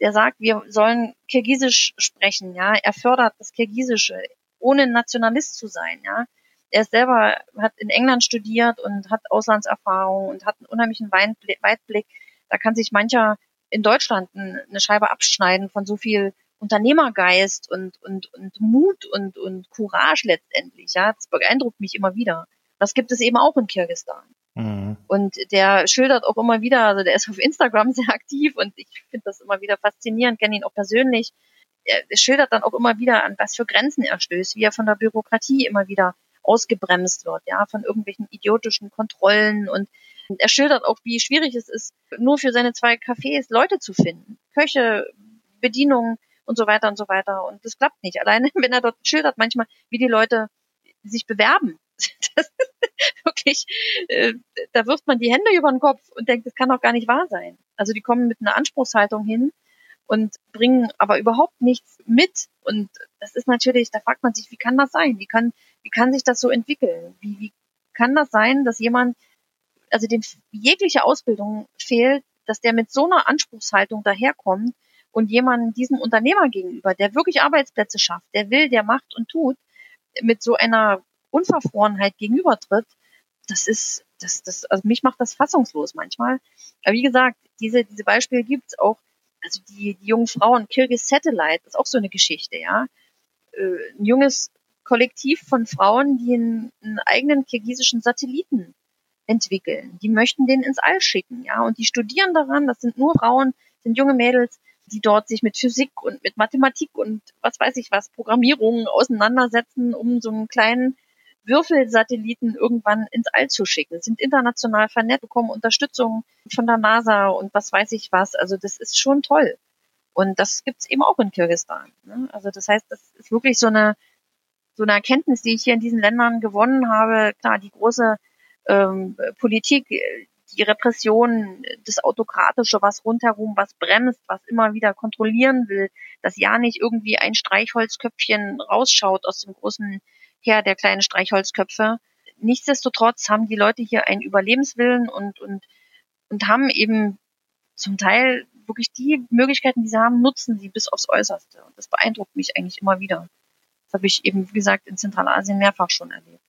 Der sagt, wir sollen Kirgisisch sprechen, ja. Er fördert das Kirgisische ohne Nationalist zu sein, ja. Er selber hat in England studiert und hat Auslandserfahrung und hat einen unheimlichen Weitblick. Da kann sich mancher in Deutschland eine Scheibe abschneiden von so viel Unternehmergeist und, und, und Mut und, und Courage letztendlich. Ja, das beeindruckt mich immer wieder. Das gibt es eben auch in Kirgisistan. Mhm. Und der schildert auch immer wieder, also der ist auf Instagram <laughs> sehr aktiv und ich finde das immer wieder faszinierend, kenne ihn auch persönlich er schildert dann auch immer wieder, an was für Grenzen er stößt, wie er von der Bürokratie immer wieder ausgebremst wird, ja, von irgendwelchen idiotischen Kontrollen und er schildert auch, wie schwierig es ist, nur für seine zwei Cafés Leute zu finden. Köche, Bedienungen und so weiter und so weiter. Und das klappt nicht. Alleine, <laughs> wenn er dort schildert manchmal, wie die Leute sich bewerben. <laughs> Das ist wirklich, äh, da wirft man die Hände über den Kopf und denkt, das kann doch gar nicht wahr sein. Also die kommen mit einer Anspruchshaltung hin, und bringen aber überhaupt nichts mit. Und das ist natürlich, da fragt man sich, wie kann das sein? Wie kann, wie kann sich das so entwickeln? Wie, wie kann das sein, dass jemand, also dem jegliche Ausbildung fehlt, dass der mit so einer Anspruchshaltung daherkommt und jemand diesem Unternehmer gegenüber, der wirklich Arbeitsplätze schafft, der will, der macht und tut, mit so einer Unverfrorenheit gegenübertritt, das ist, das, das, also mich macht das fassungslos manchmal. Aber wie gesagt, diese, diese Beispiele gibt's auch also die, die jungen Frauen, Kirgis Satellite, ist auch so eine Geschichte, ja. Äh, ein junges Kollektiv von Frauen, die einen, einen eigenen kirgisischen Satelliten entwickeln. Die möchten den ins All schicken, ja. Und die studieren daran, das sind nur Frauen, sind junge Mädels, die dort sich mit Physik und mit Mathematik und was weiß ich was, Programmierung auseinandersetzen, um so einen kleinen Würfelsatelliten irgendwann ins All zu schicken, sind international vernetzt, bekommen Unterstützung von der NASA und was weiß ich was. Also das ist schon toll. Und das gibt's eben auch in Kirgisistan. Ne? Also das heißt, das ist wirklich so eine so eine Erkenntnis, die ich hier in diesen Ländern gewonnen habe. Klar, die große ähm, Politik, die Repression, das Autokratische, was rundherum, was bremst, was immer wieder kontrollieren will, dass ja nicht irgendwie ein Streichholzköpfchen rausschaut aus dem großen her der kleinen Streichholzköpfe. Nichtsdestotrotz haben die Leute hier einen Überlebenswillen und, und, und haben eben zum Teil wirklich die Möglichkeiten, die sie haben, nutzen sie bis aufs Äußerste. Und das beeindruckt mich eigentlich immer wieder. Das habe ich eben, wie gesagt, in Zentralasien mehrfach schon erlebt.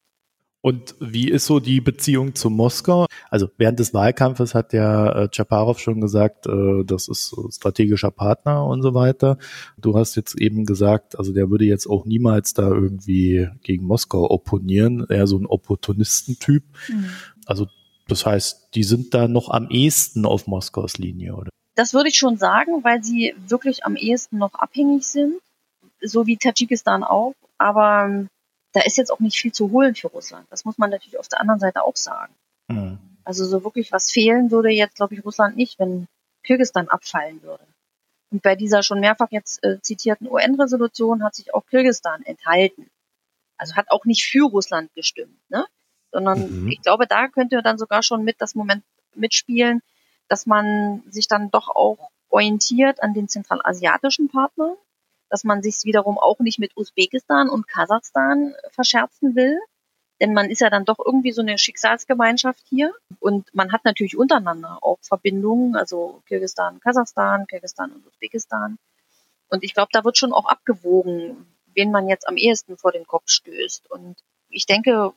Und wie ist so die Beziehung zu Moskau? Also während des Wahlkampfes hat ja äh, Chaparov schon gesagt, äh, das ist strategischer Partner und so weiter. Du hast jetzt eben gesagt, also der würde jetzt auch niemals da irgendwie gegen Moskau opponieren, eher so ein Opportunistentyp. Mhm. Also das heißt, die sind da noch am ehesten auf Moskaus Linie, oder? Das würde ich schon sagen, weil sie wirklich am ehesten noch abhängig sind, so wie Tadschikistan auch. Aber da ist jetzt auch nicht viel zu holen für Russland. Das muss man natürlich auf der anderen Seite auch sagen. Mhm. Also so wirklich was fehlen würde jetzt, glaube ich, Russland nicht, wenn Kirgisistan abfallen würde. Und bei dieser schon mehrfach jetzt äh, zitierten UN-Resolution hat sich auch Kirgisistan enthalten. Also hat auch nicht für Russland gestimmt, ne? Sondern mhm. ich glaube, da könnte dann sogar schon mit das Moment mitspielen, dass man sich dann doch auch orientiert an den zentralasiatischen Partnern, dass man sich wiederum auch nicht mit Usbekistan und Kasachstan verscherzen will, denn man ist ja dann doch irgendwie so eine Schicksalsgemeinschaft hier und man hat natürlich untereinander auch Verbindungen, also Kirgisistan, Kasachstan, Kirgisistan und Usbekistan. Und ich glaube, da wird schon auch abgewogen, wen man jetzt am ehesten vor den Kopf stößt. Und ich denke,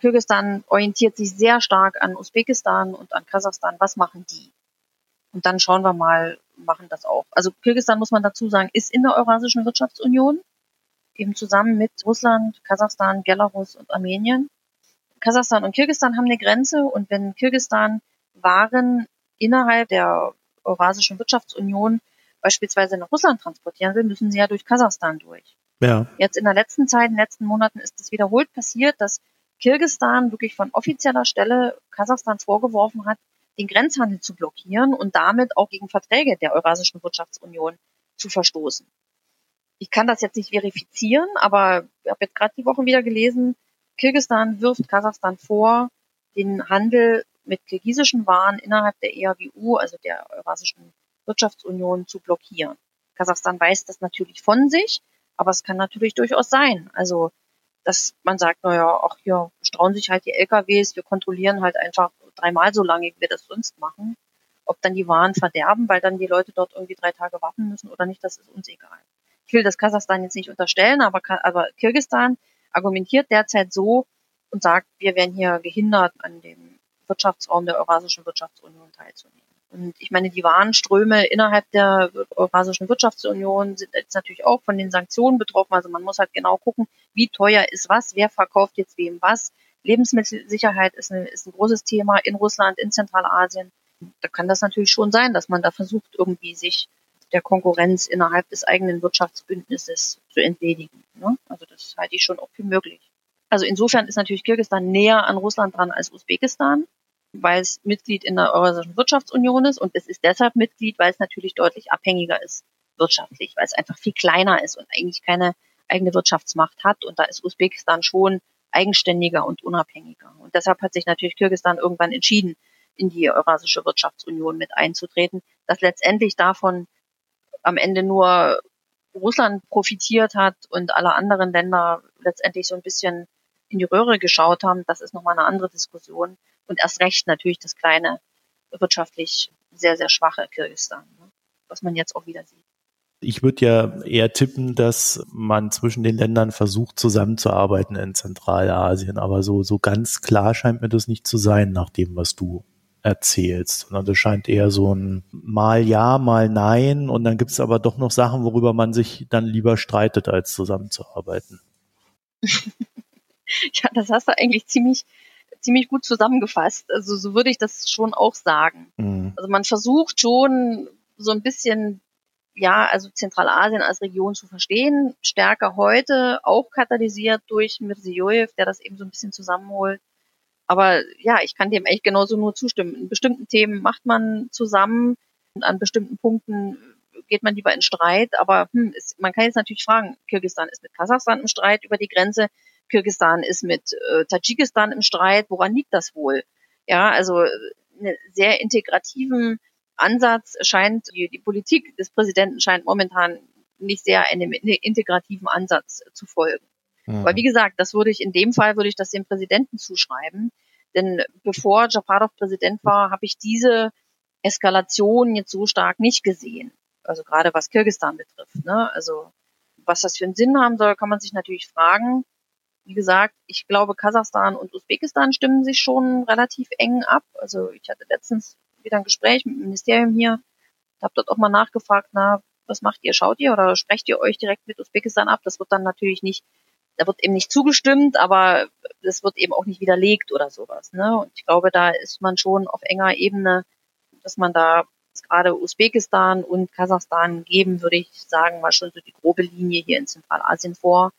Kirgisistan orientiert sich sehr stark an Usbekistan und an Kasachstan. Was machen die? Und dann schauen wir mal, machen das auch. Also Kirgisistan, muss man dazu sagen, ist in der Eurasischen Wirtschaftsunion eben zusammen mit Russland, Kasachstan, Belarus und Armenien. Kasachstan und Kirgisistan haben eine Grenze und wenn Kirgisistan Waren innerhalb der Eurasischen Wirtschaftsunion beispielsweise nach Russland transportieren will, müssen sie ja durch Kasachstan durch. Ja. Jetzt in der letzten Zeit, in den letzten Monaten ist es wiederholt passiert, dass Kirgisistan wirklich von offizieller Stelle Kasachstans vorgeworfen hat, den Grenzhandel zu blockieren und damit auch gegen Verträge der Eurasischen Wirtschaftsunion zu verstoßen ich kann das jetzt nicht verifizieren, aber ich habe jetzt gerade die Woche wieder gelesen, Kirgisistan wirft Kasachstan vor, den Handel mit kirgisischen Waren innerhalb der EAWU, also der Eurasischen Wirtschaftsunion, zu blockieren. Kasachstan weiß das natürlich von sich, aber es kann natürlich durchaus sein. Also, dass man sagt, naja, ach hier strauen sich halt die LKWs, wir kontrollieren halt einfach dreimal so lange, wie wir das sonst machen. Ob dann die Waren verderben, weil dann die Leute dort irgendwie drei Tage warten müssen oder nicht, das ist uns egal ich will das Kasachstan jetzt nicht unterstellen, aber, aber Kirgisistan argumentiert derzeit so und sagt, wir werden hier gehindert, an dem Wirtschaftsraum der Eurasischen Wirtschaftsunion teilzunehmen. Und ich meine, die Warenströme innerhalb der Eurasischen Wirtschaftsunion sind jetzt natürlich auch von den Sanktionen betroffen. Also man muss halt genau gucken, wie teuer ist was, wer verkauft jetzt wem was. Lebensmittelsicherheit ist, ein, ist ein großes Thema in Russland, in Zentralasien. Da kann das natürlich schon sein, dass man da versucht, irgendwie sich der Konkurrenz innerhalb des eigenen Wirtschaftsbündnisses zu entledigen. Ne? Also das halte ich schon auch für möglich. Also insofern ist natürlich Kirgisistan näher an Russland dran als Usbekistan, weil es Mitglied in der Eurasischen Wirtschaftsunion ist und es ist deshalb Mitglied, weil es natürlich deutlich abhängiger ist wirtschaftlich, weil es einfach viel kleiner ist und eigentlich keine eigene Wirtschaftsmacht hat und da ist Usbekistan schon eigenständiger und unabhängiger. Und deshalb hat sich natürlich Kirgisistan irgendwann entschieden, in die Eurasische Wirtschaftsunion mit einzutreten, dass letztendlich davon am Ende nur Russland profitiert hat und alle anderen Länder letztendlich so ein bisschen in die Röhre geschaut haben, das ist nochmal eine andere Diskussion. Und erst recht natürlich das kleine, wirtschaftlich sehr, sehr schwache Kirgisistan, ne? was man jetzt auch wieder sieht. Ich würde ja eher tippen, dass man zwischen den Ländern versucht, zusammenzuarbeiten in Zentralasien. Aber so, so ganz klar scheint mir das nicht zu sein, nach dem, was du erzählst, sondern das scheint eher so ein mal ja, mal nein und dann gibt es aber doch noch Sachen, worüber man sich dann lieber streitet, als zusammenzuarbeiten. <laughs> ja, das hast du eigentlich ziemlich, ziemlich gut zusammengefasst. Also so würde ich das schon auch sagen. Mhm. Also man versucht schon so ein bisschen ja, also Zentralasien als Region zu verstehen, stärker heute, auch katalysiert durch Mirziyoyev, der das eben so ein bisschen zusammenholt. Aber ja, ich kann dem echt genauso nur zustimmen. In bestimmten Themen macht man zusammen, an bestimmten Punkten geht man lieber in Streit. Aber hm, ist, man kann jetzt natürlich fragen, Kirgisistan ist mit Kasachstan im Streit über die Grenze, Kirgisistan ist mit äh, Tadschikistan im Streit. Woran liegt das wohl? Ja, also einen sehr integrativen Ansatz scheint, die, die Politik des Präsidenten scheint momentan nicht sehr einem integrativen Ansatz zu folgen. Mhm. Aber wie gesagt, das würde ich in dem Fall würde ich das dem Präsidenten zuschreiben. Denn bevor Japarov Präsident war, habe ich diese Eskalation jetzt so stark nicht gesehen. Also gerade was Kirgistan betrifft. Ne? Also was das für einen Sinn haben soll, kann man sich natürlich fragen. Wie gesagt, ich glaube, Kasachstan und Usbekistan stimmen sich schon relativ eng ab. Also ich hatte letztens wieder ein Gespräch mit dem Ministerium hier, habe dort auch mal nachgefragt, na, was macht ihr? Schaut ihr oder sprecht ihr euch direkt mit Usbekistan ab? Das wird dann natürlich nicht da wird eben nicht zugestimmt, aber das wird eben auch nicht widerlegt oder sowas. Ne? Und ich glaube, da ist man schon auf enger Ebene, dass man da gerade Usbekistan und Kasachstan geben, würde ich sagen, mal schon so die grobe Linie hier in Zentralasien vor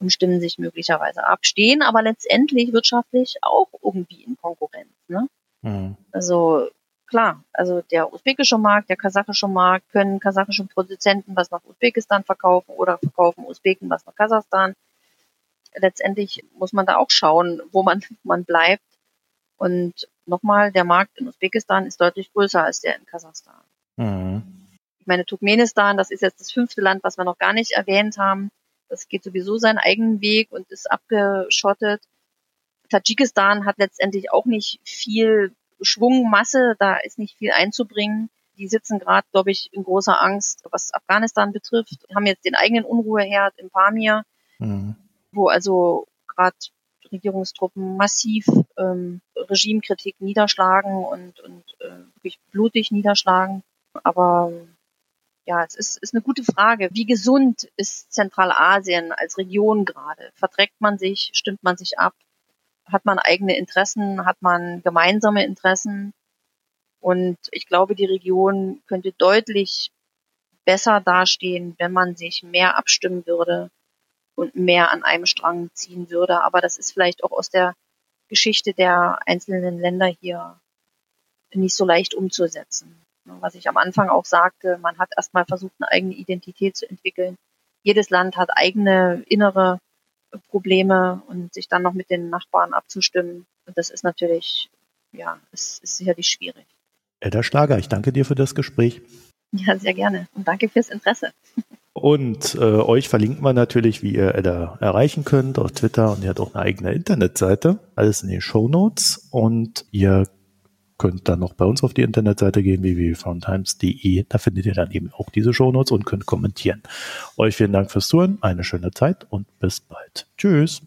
und stimmen sich möglicherweise ab, stehen aber letztendlich wirtschaftlich auch irgendwie in Konkurrenz. Ne? Mhm. Also klar, also der usbekische Markt, der kasachische Markt, können kasachische Produzenten was nach Usbekistan verkaufen oder verkaufen Usbeken was nach Kasachstan. Letztendlich muss man da auch schauen, wo man, man bleibt. Und nochmal, der Markt in Usbekistan ist deutlich größer als der in Kasachstan. Mhm. Ich meine, Turkmenistan, das ist jetzt das fünfte Land, was wir noch gar nicht erwähnt haben. Das geht sowieso seinen eigenen Weg und ist abgeschottet. Tadschikistan hat letztendlich auch nicht viel Schwungmasse, da ist nicht viel einzubringen. Die sitzen gerade, glaube ich, in großer Angst, was Afghanistan betrifft, haben jetzt den eigenen Unruheherd in Pamir, mhm. Wo also gerade Regierungstruppen massiv ähm, Regimekritik niederschlagen und, und äh, wirklich blutig niederschlagen. Aber ja, es ist, ist eine gute Frage. Wie gesund ist Zentralasien als Region gerade? Verträgt man sich? Stimmt man sich ab? hat man eigene Interessen, hat man gemeinsame Interessen. Und ich glaube, die Region könnte deutlich besser dastehen, wenn man sich mehr abstimmen würde und mehr an einem Strang ziehen würde. Aber das ist vielleicht auch aus der Geschichte der einzelnen Länder hier nicht so leicht umzusetzen. Was ich am Anfang auch sagte, man hat erstmal versucht, eine eigene Identität zu entwickeln. Jedes Land hat eigene innere Probleme und sich dann noch mit den Nachbarn abzustimmen. Und das ist natürlich, ja, es ist sicherlich schwierig. Edda Schlager, ich danke dir für das Gespräch. Ja, sehr gerne und danke fürs Interesse. Und äh, euch verlinken wir natürlich, wie ihr Edda erreichen könnt auf Twitter und ihr habt auch eine eigene Internetseite. Alles in den Show Notes und ihr könnt dann noch bei uns auf die Internetseite gehen, www.foundtimes.de. Da findet ihr dann eben auch diese Shownotes und könnt kommentieren. Euch vielen Dank fürs Zuhören, eine schöne Zeit und bis bald. Tschüss.